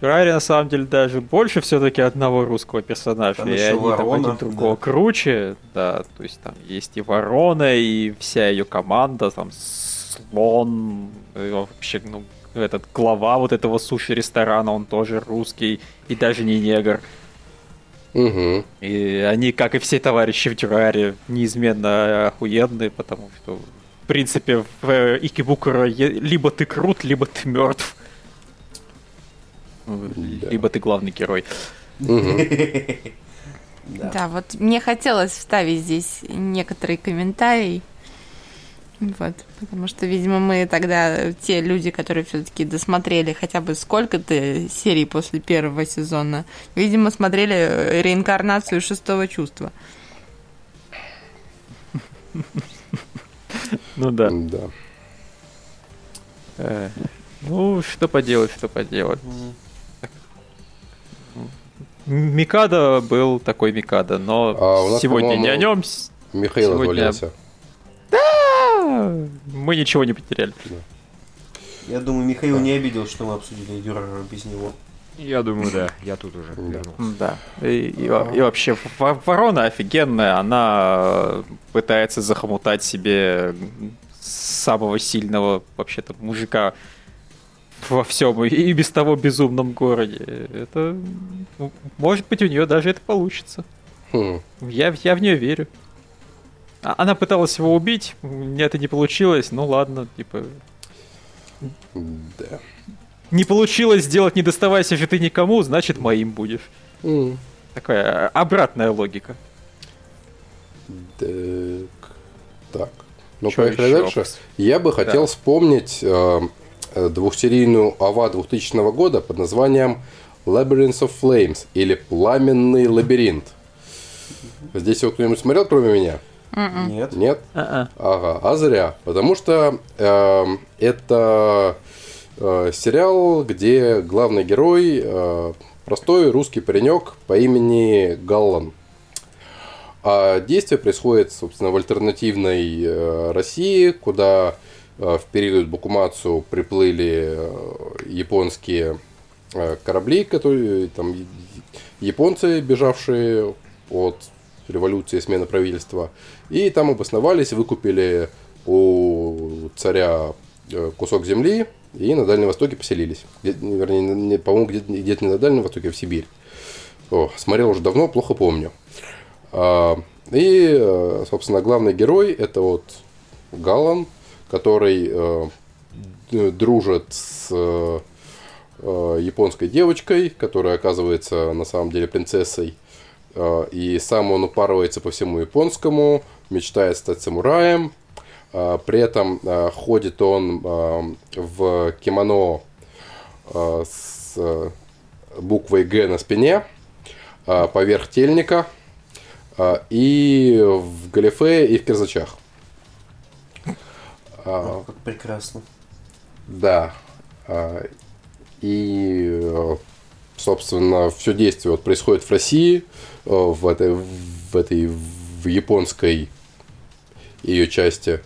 Рари на самом деле даже больше все-таки одного русского персонажа. Там и еще они там Ворона, один другого да. круче. Да, то есть там есть и Ворона, и вся ее команда, там слон, и вообще, ну, этот глава вот этого суши-ресторана, он тоже русский, и даже не негр. Угу. И они, как и все товарищи в Тюраре, неизменно охуенные, потому что, в принципе, в э, Икибукура либо ты крут, либо ты мертв. Да. Либо ты главный герой. Да. Да, вот мне хотелось вставить здесь некоторые комментарии. Вот, потому что, видимо, мы тогда, те люди, которые все-таки досмотрели хотя бы сколько-то серий после первого сезона, видимо, смотрели э, реинкарнацию шестого чувства. Ну да. Да. Э, Ну, что поделать, что поделать. Микада был такой Микада, но А у нас, сегодня не о нем. Михаил Сегодня- отвалился. Мы ничего не потеряли. Я думаю, Михаил не обидел, что мы обсудили Дюрера без него. Я думаю, да, я тут уже Да. вернулся. Да. И, и и вообще, Во- Ворона офигенная, она пытается захомутать себе самого сильного вообще-то мужика во всем и без того безумном городе. Это ну, может быть у нее даже это получится. Хм. Я, я в нее верю. А- Она пыталась его убить, мне это не получилось, ну ладно, типа. Да. Не получилось сделать, не доставайся же ты никому, значит моим будешь. М. Такая обратная логика. Так. Так. Ну, Чё поехали ещё? дальше. Я бы хотел вспомнить э, э, двухсерийную АВА 2000 года под названием Labyrinth of Flames или Пламенный лабиринт. Здесь его кто-нибудь смотрел, кроме меня? Нет. Нет? А-а. Ага, а зря. Потому что эм, это э, сериал, где главный герой э, простой русский паренек по имени Галлан. А действие происходит, собственно, в альтернативной э, России, куда э, в период Бакумацу приплыли э, японские э, корабли, которые там японцы, бежавшие от революции, смены правительства, и там обосновались, выкупили у царя э, кусок земли и на Дальнем Востоке поселились. Где- вернее, не- по-моему, где-то где-то не на Дальнем Востоке, а в Сибирь. О, смотрел уже давно, плохо помню. А, И, э, собственно, главный герой это вот Галан, который э, дружит с э, э, японской девочкой, которая оказывается на самом деле принцессой. Э, И сам он упарывается по всему японскому, мечтает стать самураем. А, При этом э, ходит он э, в кимоно э, с э, буквой Г на спине, э, поверх тельника, э, и в галифе, и в кирзачах. А, О, как прекрасно. да. А, И, э, собственно, все действие вот происходит в России, э, в этой, в этой в японской ее части.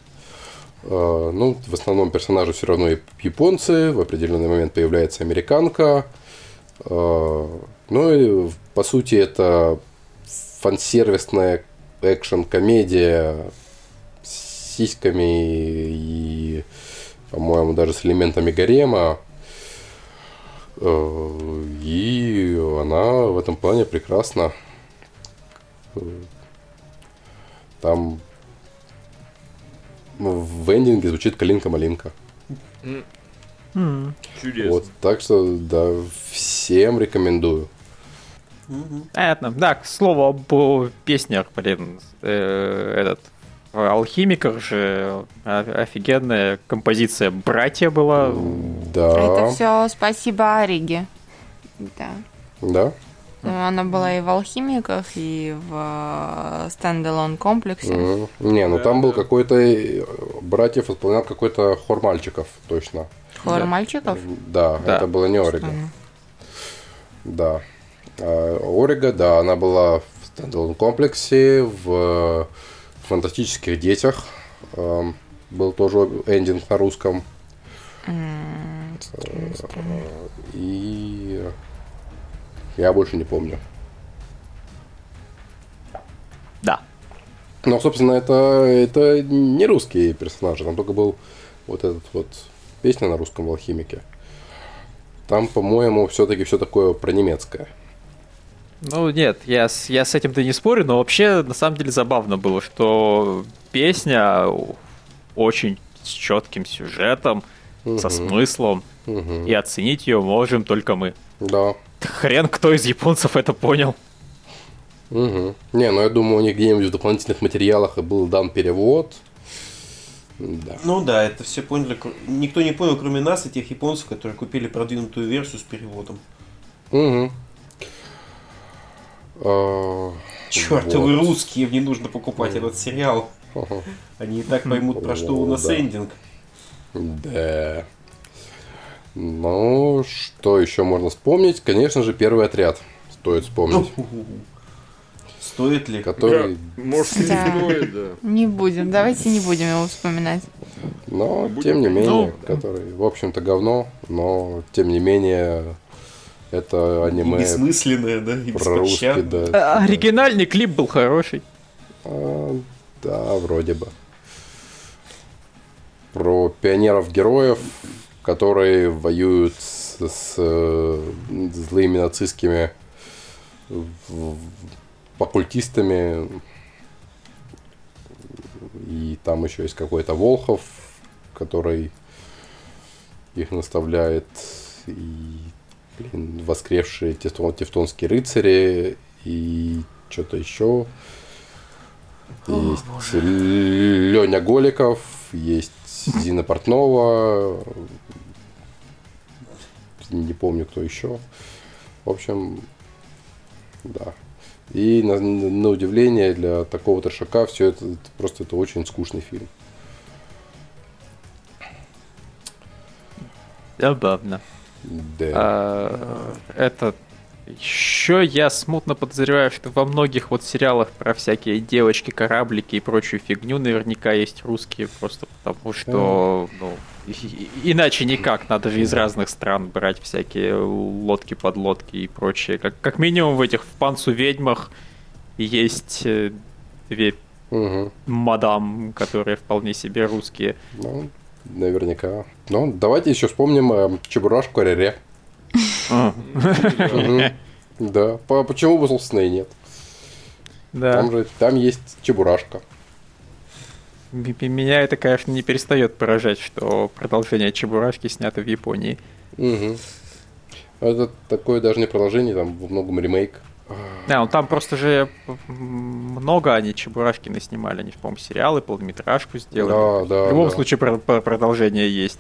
Э, Ну, в основном персонажи все равно яп- японцы, в определенный момент появляется американка. Ну и, по сути, это фансервисная экшн-комедия с сиськами и, по-моему, даже с элементами гарема. Э, И она в этом плане прекрасна. Там в эндинге звучит калинка-малинка. Чудесно. Вот, так что, да, всем рекомендую. Понятно. Да, к слову об песнях, блин, э, этот в Алхимиках же офигенная композиция «Братья» была. Да, Это все спасибо Ариге. Да. да. Она была и в алхимиках, и в э, стендалон комплексе. Мгм. Не, ну там был какой-то э, братьев исполнял какой-то хор мальчиков, точно. Хор Да. мальчиков. Да, Да. это было не Орига. Да. А Орига, да, она была в стендалон комплексе, в фантастических детях. Эм, Был тоже эндинг на русском. М, И я больше не помню. Да. Но, собственно, это, это не русские персонажи. Там только был вот этот вот песня на русском в алхимике. Там, по-моему, все-таки все такое про немецкое. Ну нет, я, с- я с этим-то не спорю, но вообще на самом деле забавно было, что песня очень с четким сюжетом, со смыслом, Мгм. и оценить ее можем только мы. Да. Хрен кто из японцев это понял. Мгм. Не, ну я думаю, у них где-нибудь в дополнительных материалах и был дан перевод. Да. Ну да, это все поняли. Никто не понял, кроме нас и тех японцев, которые купили продвинутую версию с переводом. Мгм. А, Чертовы вот. русские, мне нужно покупать этот сериал. Они и так поймут, про что у нас эндинг. Да. Ну, что еще можно вспомнить? Конечно же, первый отряд. Стоит вспомнить. Стоит ли? Который, Может, не Да. стоит, да. Не будем, давайте не будем его вспоминать. но, тем не менее, Ну. который, в общем-то, говно, но, тем не менее, это И аниме бессмысленное, да, и про русский, беспощадное. да. А, Оригинальный клип был хороший. А, да, вроде бы. Про пионеров-героев, которые воюют с, с, э, злыми нацистскими оккультистами. И там еще есть какой-то Волхов, который их наставляет. И, блин, воскресшие тевтон- тевтонские рыцари. И что-то еще. Есть Леня Голиков, есть Зина Портнова, не помню кто еще. В общем, да. И на, на удивление для такого трешака все это, это просто это очень скучный фильм. Забавно. Да. А, Это еще я смутно подозреваю, что во многих вот сериалах про всякие девочки, кораблики и прочую фигню наверняка есть русские, просто потому что, ну, иначе никак, надо из разных стран брать всякие лодки, подлодки и прочее. Как, как минимум в этих в панцу ведьмах есть э, две Мгм. мадам, которые вполне себе русские. Ну, наверняка. Ну, давайте еще вспомним э, Чебурашку Рере. А. Да. По- Почему бы, собственно, и нет? Да. Там же там есть Чебурашка. Меня это, конечно, не перестает поражать, что продолжение Чебурашки снято в Японии. Мгм. Это такое даже не продолжение, там во многом ремейк. Да, ну там просто же много они Чебурашки наснимали. Они, по-моему, сериалы, полнометражку сделали. Да, да, в любом да. случае про- про- продолжение есть.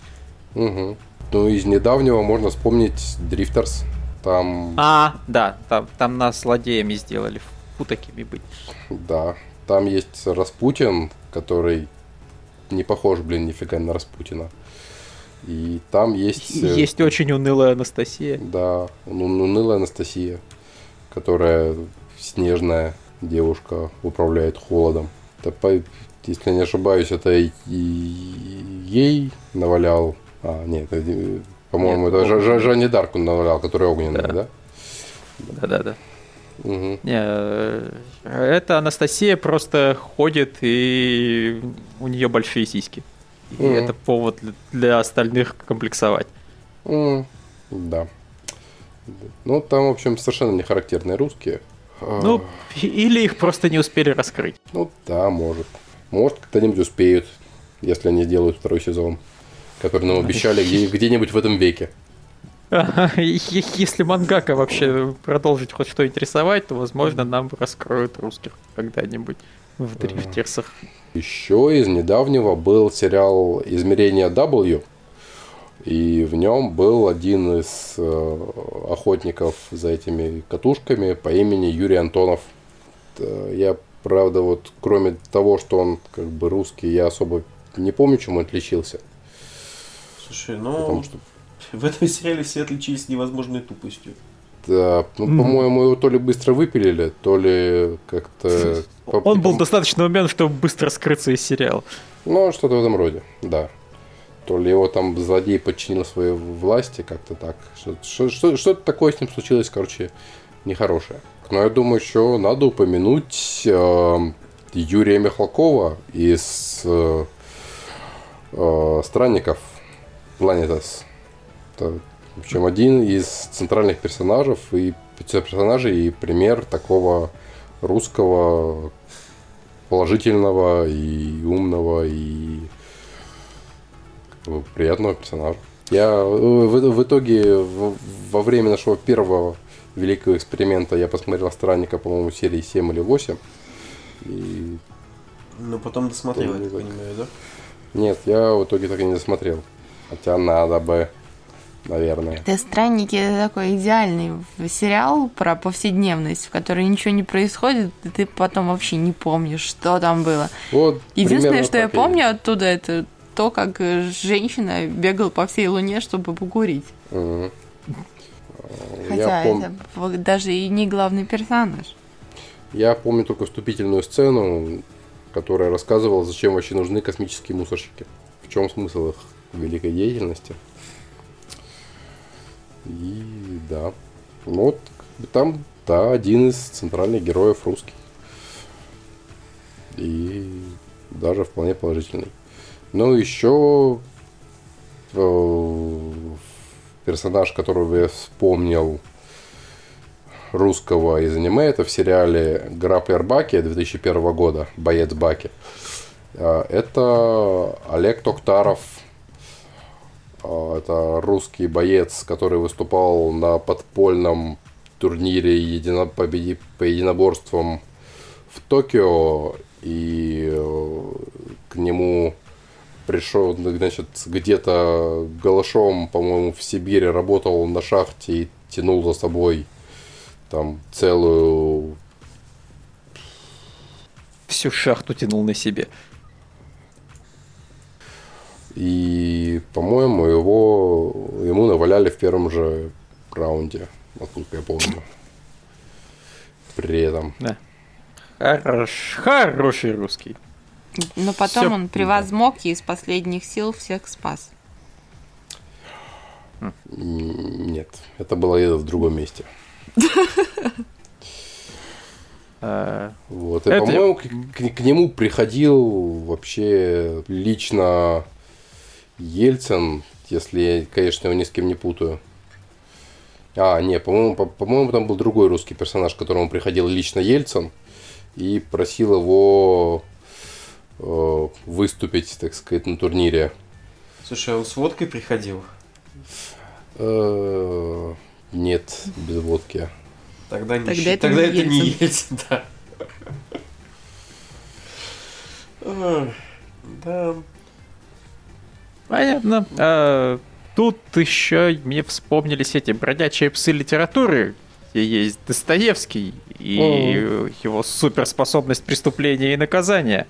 Мгм. Ну, из недавнего можно вспомнить Дрифтерс. Там, А, да, там, там нас злодеями сделали. Фу, такими быть. да, там есть Распутин, который не похож, блин, нифига на Распутина. И там есть... Э, Есть очень унылая Анастасия. Да, ну, унылая Анастасия, которая снежная девушка, управляет холодом. Это, если я не ошибаюсь, это и ей навалял. А, нет, э, по-моему, Нет, это Жа- Жа- огненный. Жанне Дарку навалял, которая огненная, Да. да? Да-да-да. Мгм. Не, э, это Анастасия просто ходит и у нее большие сиськи. И Мгм. это повод для- остальных комплексовать. М, Да. Ну, там, в общем, совершенно не характерные русские. А, Ну, или их просто не успели раскрыть. Ну, да, может. Может, когда-нибудь успеют, если они сделают второй сезон, который нам обещали где- где-нибудь в этом веке. Если мангака вообще продолжить хоть что интересовать, то, возможно, нам раскроют русских когда-нибудь в дрифтерсах. Еще из недавнего был сериал «Измерение W», и в нем был один из э, охотников за этими катушками по имени Юрий Антонов. Э, Я, правда, вот кроме того, что он как бы русский, я особо не помню, чем он отличился. Слушай, ну, Потому что, в этом сериале все отличились невозможной тупостью. да, ну, Мгм. по-моему, его то ли быстро выпилили, то ли как-то... Он был достаточно умен, чтобы быстро скрыться из сериала. Ну, что-то в этом роде, да. То ли его там злодей подчинил своей власти, как-то так. Что- что- что- Что-то такое с ним случилось, короче, нехорошее. Но я думаю, еще надо упомянуть э, Юрия Михалкова из э, э, Странников Planetas. Это, в общем, один из центральных персонажей и персонажей и пример такого русского положительного и умного и приятного персонажа. Я э, в, в итоге в- во время нашего первого великого эксперимента я посмотрел Странника, по-моему, серии 7 или 8. И Ну, потом досмотрел, я так понимаю, да? нет, я в итоге так и не досмотрел. Хотя надо бы, наверное. Это «Странники» это такой идеальный сериал про повседневность, в которой ничего не происходит, и ты потом вообще не помнишь, что там было. Вот Единственное, что я помню оттуда, это то, как э, женщина бегала по всей Луне, чтобы покурить. Мгм. Хотя Я, пом- это даже и не главный персонаж. я помню только вступительную сцену, которая рассказывала, зачем вообще нужны космические мусорщики. В чем смысл их великой деятельности. И да. Ну Вот там, да, один из центральных героев русский. И даже вполне положительный. Ну, еще э, персонаж, которого я вспомнил русского из аниме, это в сериале Граплер Баки 2001 года, боец Баки. А, Это Олег Токтаров. А, Это русский боец, который выступал на подпольном турнире едино- по еди- по единоборствам в Токио. И э, к нему пришел, значит, где-то голышом, по-моему, в Сибири работал на шахте и тянул за собой там целую Всю шахту тянул на себе. И, по-моему, его ему наваляли в первом же раунде, насколько я помню. При этом. Хорош, хороший русский. Но потом Всё, он превозмог и из последних сил всех спас. Нет, это было где-то в другом месте. А, Вот. И, Это- по-моему, к, к- к нему приходил вообще лично Ельцин, если я, конечно, его ни с кем не путаю. А, не, по-моему, по- по-моему, там был другой русский персонаж, к которому приходил лично Ельцин и просил его э, выступить, так сказать, на турнире. Слушай, а он с водкой приходил? Э, Нет, без водки. Тогда, не Тогда это Тогда не это не Ельцин. Да. Да. Понятно. А, тут еще мне вспомнились эти бродячие псы литературы, где есть Достоевский и его суперспособность преступления и наказания.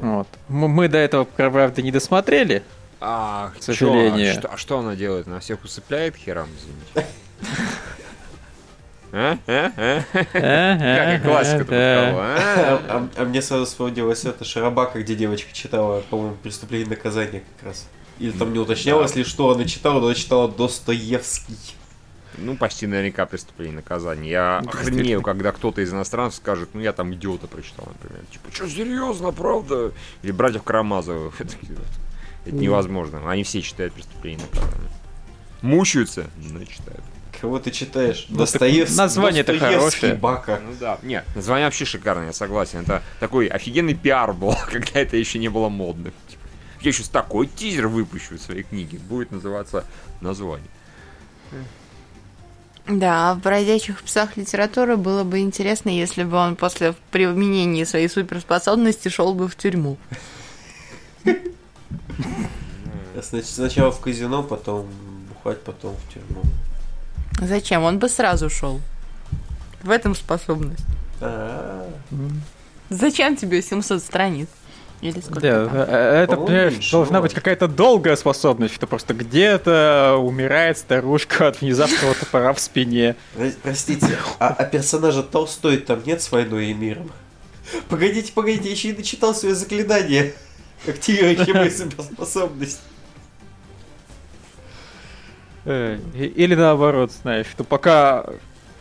Вот. М- Мы до этого, правда, не досмотрели. Ах, К чё, сожалению. а что, а что она делает? Она всех усыпляет херам, извините. А? А? А? Какая классика А, а? а- а мне сразу вспомнилось это Шарабака, где девочка читала, по-моему, «Преступление и наказание» как раз. Или там не уточнялось ли, что она читала, но она читала Достоевский. Ну, почти наверняка преступление и наказание. Я охренею, когда кто-то из иностранцев скажет, ну, я там идиота прочитал, например. Типа, что, серьезно, правда? Или братьев Карамазовых. Это это невозможно. Они все читают преступление и наказание. Мучаются, но читают. Кого ты читаешь? Ну, Достоевский. название-то Достоевский, хорошее. Бака. Ну да, нет, название вообще шикарное, я согласен. Это такой офигенный пиар был, когда это еще не было модным. Типа, Я сейчас такой тизер выпущу в своей книге. Будет называться название. Да, а в бродячих псах литературы было бы интересно, если бы он после применения своей суперспособности шел бы в тюрьму. Значит, сначала в казино, потом бухать, потом в тюрьму. Зачем? Он бы сразу шел. В этом способность. А, Зачем тебе 700 страниц? Или сколько Да, там? э, э, это, По-моему, понимаешь, меньше, должна быть какая-то долгая способность, что просто где-то умирает старушка от внезапного топора в спине. про- простите, а, а персонажа Толстой там нет с войной и миром? Погодите, погодите, я еще и начитал свое заклинание. Активирующие мои суперспособности. Э, Или наоборот, знаешь, что пока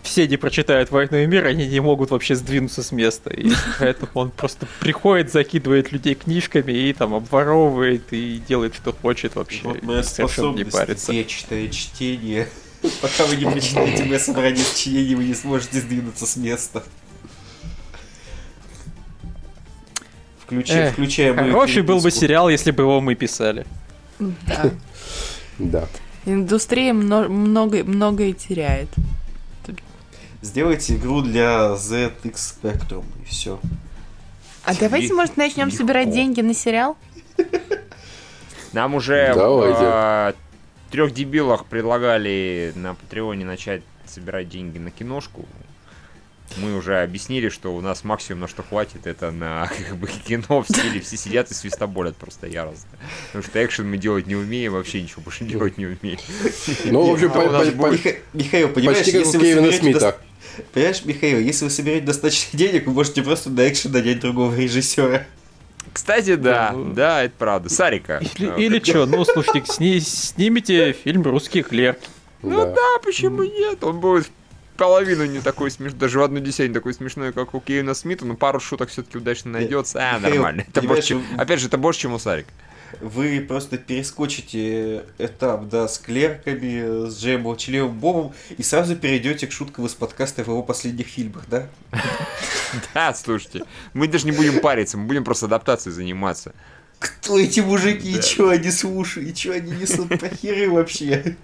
все не прочитают «Войну и мир», они не могут вообще сдвинуться с места. И поэтому он просто приходит, закидывает людей книжками и там обворовывает и делает, что хочет вообще. Вот моя совершенно не способность парится. вечное чтение. Пока вы не прочитаете мое собрание сочинений, вы не сможете сдвинуться с места. Включая, Эх, включая мою Хороший был бы сериал, если бы его мы писали. Да. Да. Индустрия мно- много, многое теряет. Сделайте игру для ZX Spectrum, и все. А давайте, может, начнем легко. собирать деньги на сериал? Нам уже Давайте. в трех дебилах предлагали на Патреоне начать собирать деньги на киношку. Мы уже объяснили, что у нас максимум на что хватит, это на как бы, кино в стиле все сидят и свистоболят просто яростно. Потому что экшен мы делать не умеем, вообще ничего больше делать не умеем. Ну, в общем, А Михаил, понимаешь, почти как у если вы Кевина соберете Смита. дос- Понимаешь, Михаил, если вы соберете достаточно денег, вы можете просто на экшен нанять другого режиссера. Кстати, да, Ну. да, это правда. Сарика. Или, а, или что, ну слушайте, сни- снимите фильм «Русский клерк». Ну Да. да, почему нет? Он будет половину не такой смешной, даже в одну десятую не такой смешной, как у Кевина Смита, но пару шуток все-таки удачно найдется. А, нормально. Это больше, чем- Опять же, это больше, чем у Сарика. Вы просто перескочите этап, да, с клерками, с Джеем Молчаливым Бобом, и сразу перейдете к шуткам из подкаста в его последних фильмах, да? Да, слушайте, мы даже не будем париться, мы будем просто адаптацией заниматься. Кто эти мужики, и чё они слушают, и чё они несут по херы вообще?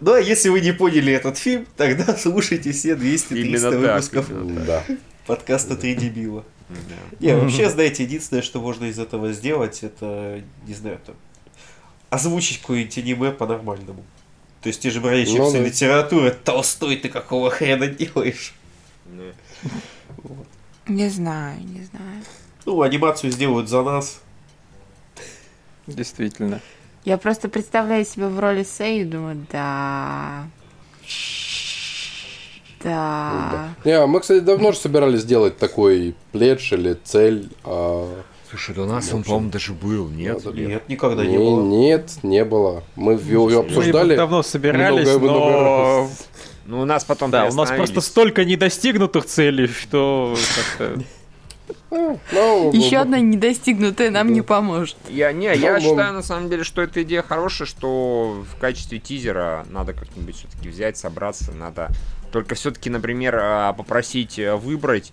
Ну, а если вы не поняли этот фильм, тогда слушайте все 200-300 Именно так, выпусков Да. подкаста «Три дебила». Да. Не, вообще, знаете, единственное, что можно из этого сделать, это, не знаю, там, озвучить какое-нибудь аниме по-нормальному. То есть те же бронячие Ну псы да. литературы, Толстой ты какого хрена делаешь? Не знаю, не знаю. Ну, анимацию сделают за нас. Действительно. Я просто представляю себя в роли Сэй и думаю, да. Да. Не, а мы, кстати, давно же собирались сделать такой пледж или цель. а, Слушай, да у нас В он, общем, по-моему, даже был, нет? Или- Нет, никогда не не- было. Нет, не было. Мы его его Мы обсуждали. давно собирались, много-много но... Ну, у нас потом Да, у нас просто столько недостигнутых целей, что как-то... Еще одна недостигнутая нам не поможет. Я, не, я считаю, на самом деле, что эта идея хорошая, что в качестве тизера надо как-нибудь все-таки взять, собраться, надо только все-таки, например, а, попросить э, выбрать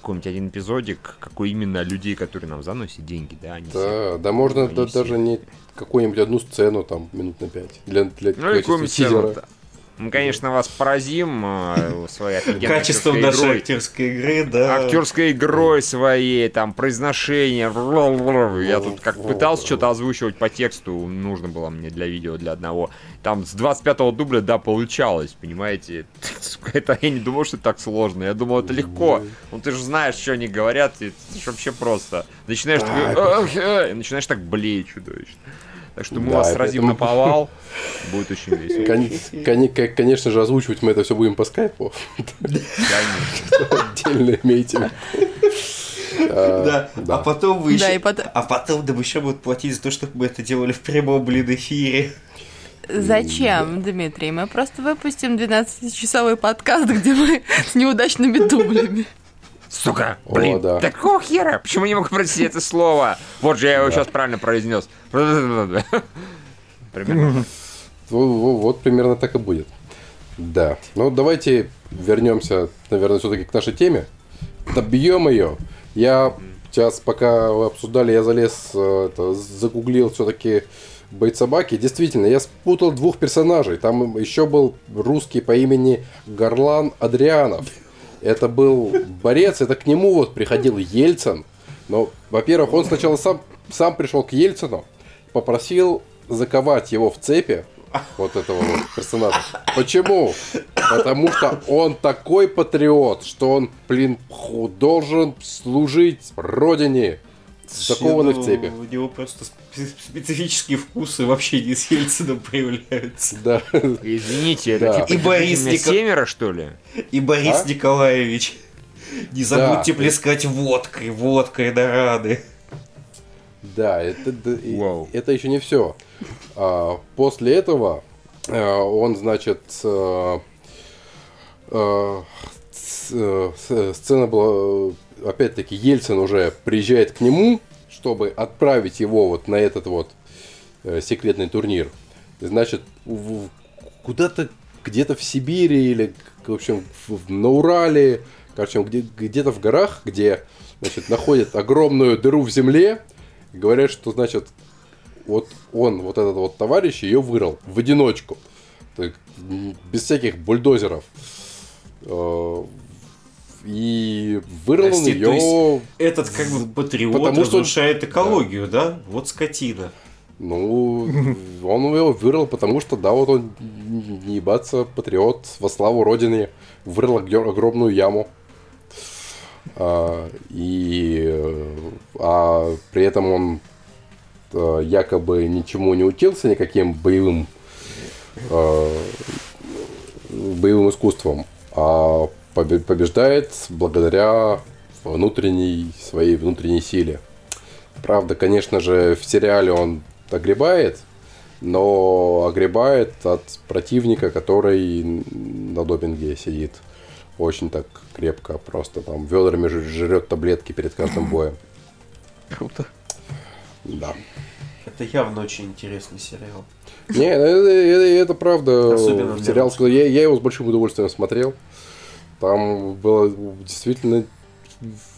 какой-нибудь один эпизодик, какой именно людей, которые нам заносят деньги, да, они все. Да, да можно Они да- все. даже не какую-нибудь одну сцену там минут на пять. Для, для Ну, какую-нибудь тизера. сцену, да. Мы, конечно, вас поразим э, своей Качеством актерской нашей игрой. актерской игры, да. актерской игрой своей, там, произношение. Я тут как пытался что-то озвучивать по тексту, нужно было мне для видео, для одного. Там с 25-го дубля, да, получалось, понимаете? Это я не думал, что это так сложно. Я думал, это легко. Ну ты же знаешь, что они говорят, это вообще просто. Начинаешь и начинаешь так блеять чудовищно. Так что мы Да, вас сразим поэтому- на повал. Будет очень весело. Кон- кони- ко- Конечно же, озвучивать мы это все будем по скайпу. Конечно. Отдельно имейте. А, Да. да. А потом вы Да, еще... и потом... А потом нам еще будут платить за то, чтобы мы это делали в прямом, блин, эфире. Зачем, Дмитрий? Мы просто выпустим 12-часовой подкаст, где мы с неудачными дублями. Сука, О, блин, да. так какого хера? Почему не могу произнести это слово? Вот же я его сейчас правильно произнес. Примерно. Во- во- Вот примерно так и будет. Да. Ну, давайте вернемся, наверное, все-таки к нашей теме. Добьем ее. Я сейчас, пока вы обсуждали, я залез, э, это, загуглил все-таки Боец собаки. Действительно, я спутал двух персонажей. Там еще был русский по имени Горлан Адрианов. Это был борец, это к нему вот приходил Ельцин. Но, во-первых, он сначала сам, сам пришел к Ельцину, попросил заковать его в цепи, вот этого вот персонажа. Почему? Потому что он такой патриот, что он, блин, должен служить родине, закованный в цепи. У него просто спе- специфические вкусы вообще не с Ельцином проявляются. Да. Извините, это Да. типа И Борис Нико- семеро, что ли? И Борис А? Николаевич. Не забудьте Да. плескать водкой, водкой до рады. Да, это, Вау. это еще не все. после этого а, он, значит, а, а, с- э, с- сцена была, э, опять-таки, Ельцин уже приезжает к нему, чтобы отправить его вот на этот вот э, секретный турнир. Значит, куда-то где-то в Сибири или, в общем, на Урале, короче, где, где-то в горах, где, значит, находят огромную дыру в земле, говорят, что, значит, вот он, вот этот вот товарищ, ее вырыл в одиночку. М, без всяких бульдозеров. И он Прости, ее... Этот как бы патриот Потому что он- разрушает экологию, да? Вот скотина. Ну, он его вырыл, потому что, да, вот он не ебаться, патриот во славу Родины, вырыл огр- огромную яму. А, и а при этом он э, якобы ничему не учился, никаким боевым э, боевым искусством, а побеждает благодаря внутренней своей внутренней силе. Правда, конечно же, в сериале он огребает, но огребает от противника, который на допинге сидит. Очень так крепко, просто там ведрами жрет таблетки перед каждым боем. Круто. Да. Это явно очень интересный сериал. Не, это, это- это правда Особенно сериал. Я, я его с большим удовольствием смотрел. Там было действительно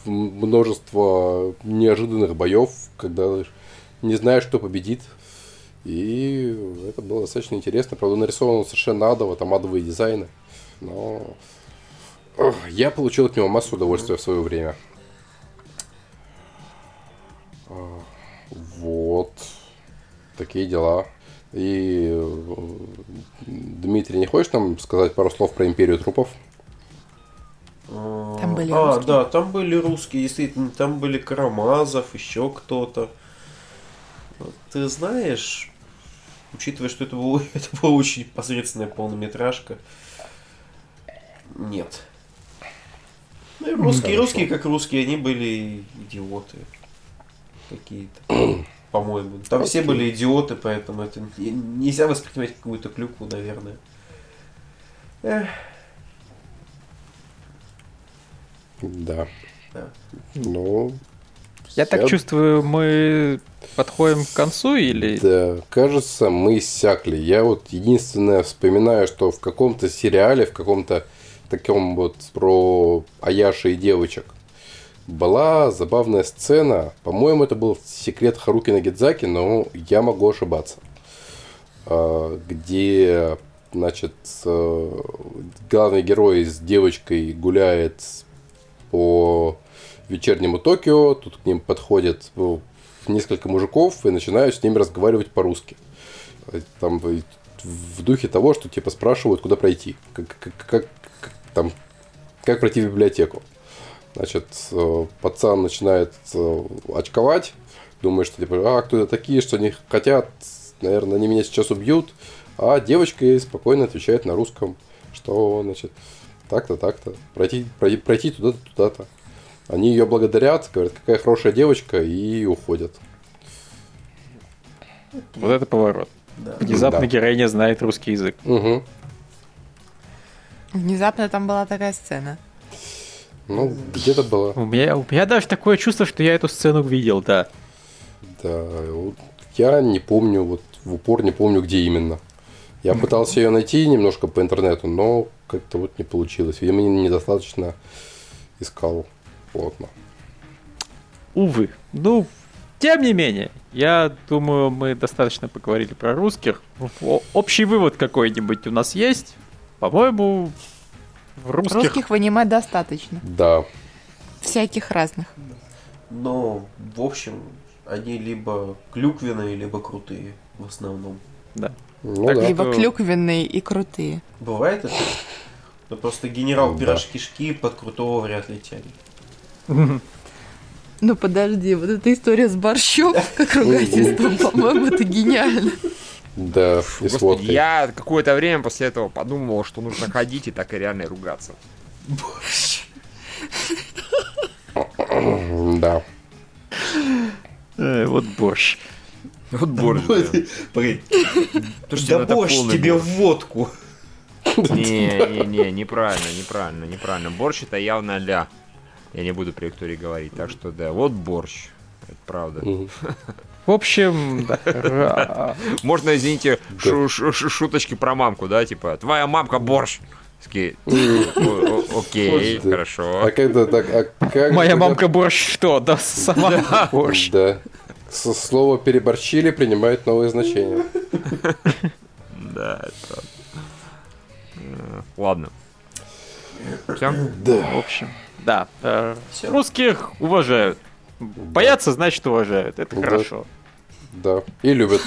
множество неожиданных боев, когда не знаешь, кто победит. И это было достаточно интересно. Правда, нарисовано совершенно адово, там адовые дизайны. Но я получил от него массу удовольствия в свое время. А, Вот. Такие дела. И э, Дмитрий, не хочешь нам сказать пару слов про Империю трупов? Там были а, русские? да, там были русские, действительно, там были Карамазов, еще кто-то. Ты знаешь, учитывая, что это, было, это была очень посредственная полнометражка, нет. Ну и русские, Хорошо. русские как русские, они были идиоты какие-то, по-моему. Там все Окей. были идиоты, поэтому это не- нельзя воспринимать какую-то клюкву, наверное. Эх, Да. Да. Ну, Я так чувствую, мы подходим к концу или... да, кажется, мы иссякли. Я вот единственное вспоминаю, что в каком-то сериале, в каком-то таком вот про Аяши и девочек была забавная сцена. По-моему, это был секрет Харуки Нагидзаки, но я могу ошибаться. А, Где, значит, э, главный герой с девочкой гуляет по вечернему Токио. Тут к ним подходит ну, несколько мужиков и начинают с ними разговаривать по-русски. Э, Там в духе того, что типа спрашивают, куда пройти. Как, как, как- там, как пройти в библиотеку. Значит, э, пацан начинает э, очковать, думает, что типа, а, кто это такие, что они хотят, наверное, они меня сейчас убьют. А девочка спокойно отвечает на русском, что, значит, так-то, так-то, пройти, пройти, пройти туда-то, туда-то. Они ее благодарят, говорят, какая хорошая девочка, и уходят. Вот это поворот. да. Внезапно Да. героиня знает русский язык. Угу. Внезапно там была такая сцена. Ну, где-то было. У меня, у меня даже такое чувство, что я эту сцену видел, да. Да, вот я не помню, вот в упор не помню, где именно. Я пытался ее найти немножко по интернету, но как-то вот не получилось. Видимо, не- недостаточно искал плотно. Увы. Ну, тем не менее, я думаю, мы достаточно поговорили про русских. О- общий вывод какой-нибудь у нас есть? По-моему, в русских... Русских в аниме достаточно. Да, Всяких разных. Но, в общем, они либо клюквенные, либо крутые в основном. Да. Ну Так, да. Либо клюквенные и крутые. Бывает это? Но просто генерал Да. пирожки-шки под крутого вряд ли тянет. Ну подожди, вот эта история с борщом, как ругательством, по-моему, это гениально. Да, и с водкой. я какое-то время после этого подумал, что нужно ходить и так и реально ругаться. Да. Э, Вот борщ. Вот борщ, да. Погоди. Слушайте, Да ну борщ тебе борщ. в водку. Не, не, не, неправильно, неправильно, неправильно. Борщ это явно ля. Я не буду при Виктории говорить, так что да, вот борщ. Это правда. В общем, Можно, извините, шу- шу- шу- шуточки про мамку, да, типа, твоя мамка борщ. Такие, «О- о- Окей, хорошо. А когда так, а как моя мамка борщ что? Да сама борщ. Да. Со слова переборщили принимает новые значения. Да, это... э, Ладно. Все? В общем, да. э, Русских уважают. Боятся, значит уважают. Это Да. хорошо. Да. И любят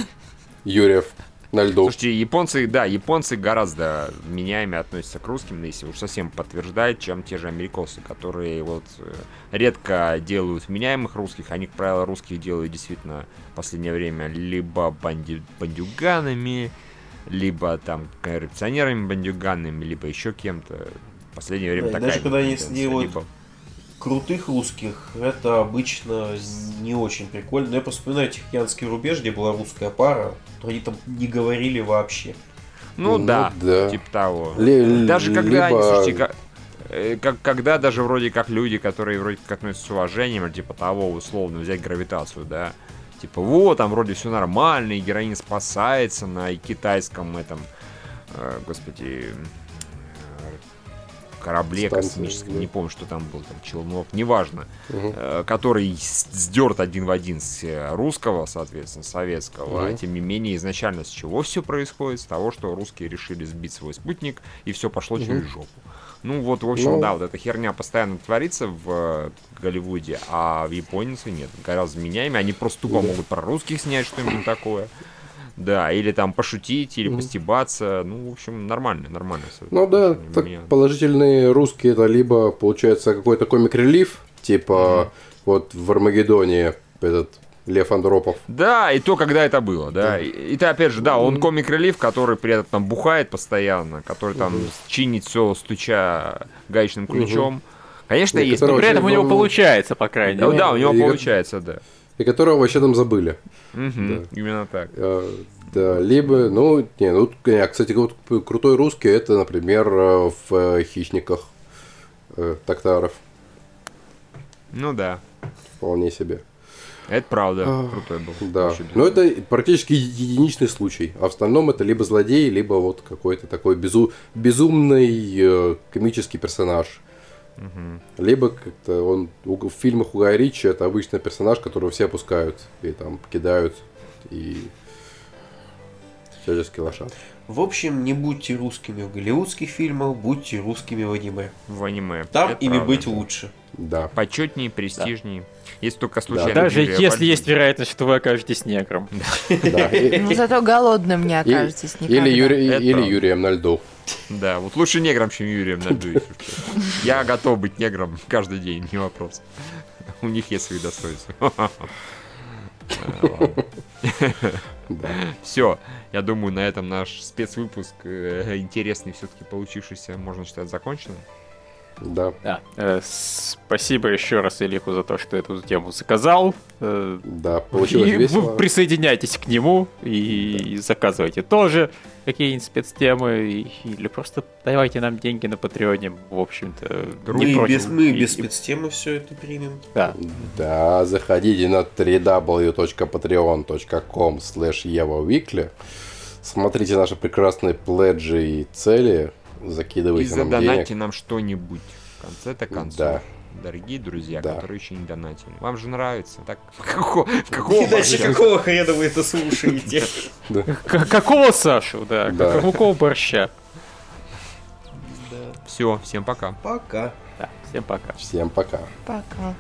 Юрьев на льду. Слушайте, японцы, да, японцы гораздо меняемее относятся к русским, ну, если уж совсем подтверждать, чем те же америкосы, которые вот э, редко делают вменяемых русских, они, как правило, русских делают действительно в последнее время либо банди- бандюганами, либо там коррупционерами бандюганами, либо еще кем-то. В последнее время Да, такая даже когда они делают либо- Крутых русских это обычно не очень прикольно. Но я просто вспоминаю Тихоокеанский рубеж, где была русская пара, то они там не говорили вообще. Ну, Ну да, да. типа того. Ли- Даже когда, они, либо- слушайте, ка- э, как, когда даже вроде как люди, которые вроде как относятся с уважением, типа того, условно, взять гравитацию, да, типа, вот, там вроде все нормально, и героин спасается на китайском этом, э, господи, корабле Станция, космическом, да. не помню, что там был, там, челнок, неважно, Мгм. э, который сдерт один в один с э, русского, соответственно, советского, а Мгм. тем не менее изначально с чего все происходит? С того, что русские решили сбить свой спутник, и все пошло Мгм. через жопу. Ну вот, в общем, Ну. да, вот эта херня постоянно творится в э, Голливуде, а в японцы нет, гораздо меняемые, они просто тупо Да. могут про русских снять что-нибудь такое. Да, или там пошутить, или Мгм. постебаться. Ну, в общем, нормально, нормально. Ну да, так Меня- положительные русские это либо получается какой-то комик-релив, типа вот в Армагеддоне этот Лев Андропов. Да, и то, когда это было, да. Да. И, и ты опять же, да, он Мгм. комик-релив, который при этом там бухает постоянно, который там Мгм. чинит все, стуча гаечным ключом. Конечно, И есть. но При этом у очень него получается, по крайней мере. да, у него И получается, да. И которого вообще там забыли. Мгм, Именно так. Э, Да, либо, ну, не, ну, не, кстати, вот крутой русский, это, например, э, в э, «Хищниках» э, Токтаров. Ну да. Вполне себе. Это правда. А, Крутой был. Да. Но безумно. это практически единичный случай. А в остальном это либо злодей, либо вот какой-то такой безу... безумный э, комический персонаж. Мгм. Либо как-то он в фильмах у Гая Ричи это обычно персонаж, которого все опускают и там кидают и всячески лошад. В общем, не будьте русскими в голливудских фильмах, будьте русскими в аниме. В аниме. Там Это ими правда. быть лучше. Да. Почетнее, престижнее. Если только случайно. Даже Юрия если Бальдини. есть вероятность, что вы окажетесь негром. да. Ну, зато голодным не окажетесь никогда. Или. Юрием на льду. Да, вот лучше негром, чем Юрием на льду, если что. Я готов быть негром каждый день, не вопрос. У них есть свои достоинства. Да. Все, я думаю, на этом наш спецвыпуск э, интересный все-таки получившийся, можно считать, законченным. Да. Да. Э, Спасибо еще раз Илиху за то, что эту тему заказал. Э, Да, получилось и весело. вы присоединяйтесь к нему и заказывайте тоже какие-нибудь спецтемы и- или просто давайте нам деньги на Патреоне, в общем-то. не Мы, против. без, мы И- без и- спецтемы все это примем. Да. Да, заходите на www.patreon.com slash Смотрите наши прекрасные пледжи и цели. И Закидывайте нам задонатьте денег. нам что-нибудь в конце-то концов. Да. Дорогие друзья, Да. которые еще не донатили. Вам же нравится. Так, какого, какого Иначе какого хрена вы это слушаете? Какого Сашу, да? Какого борща? Все, всем пока. Пока. Всем пока. Всем пока. Пока.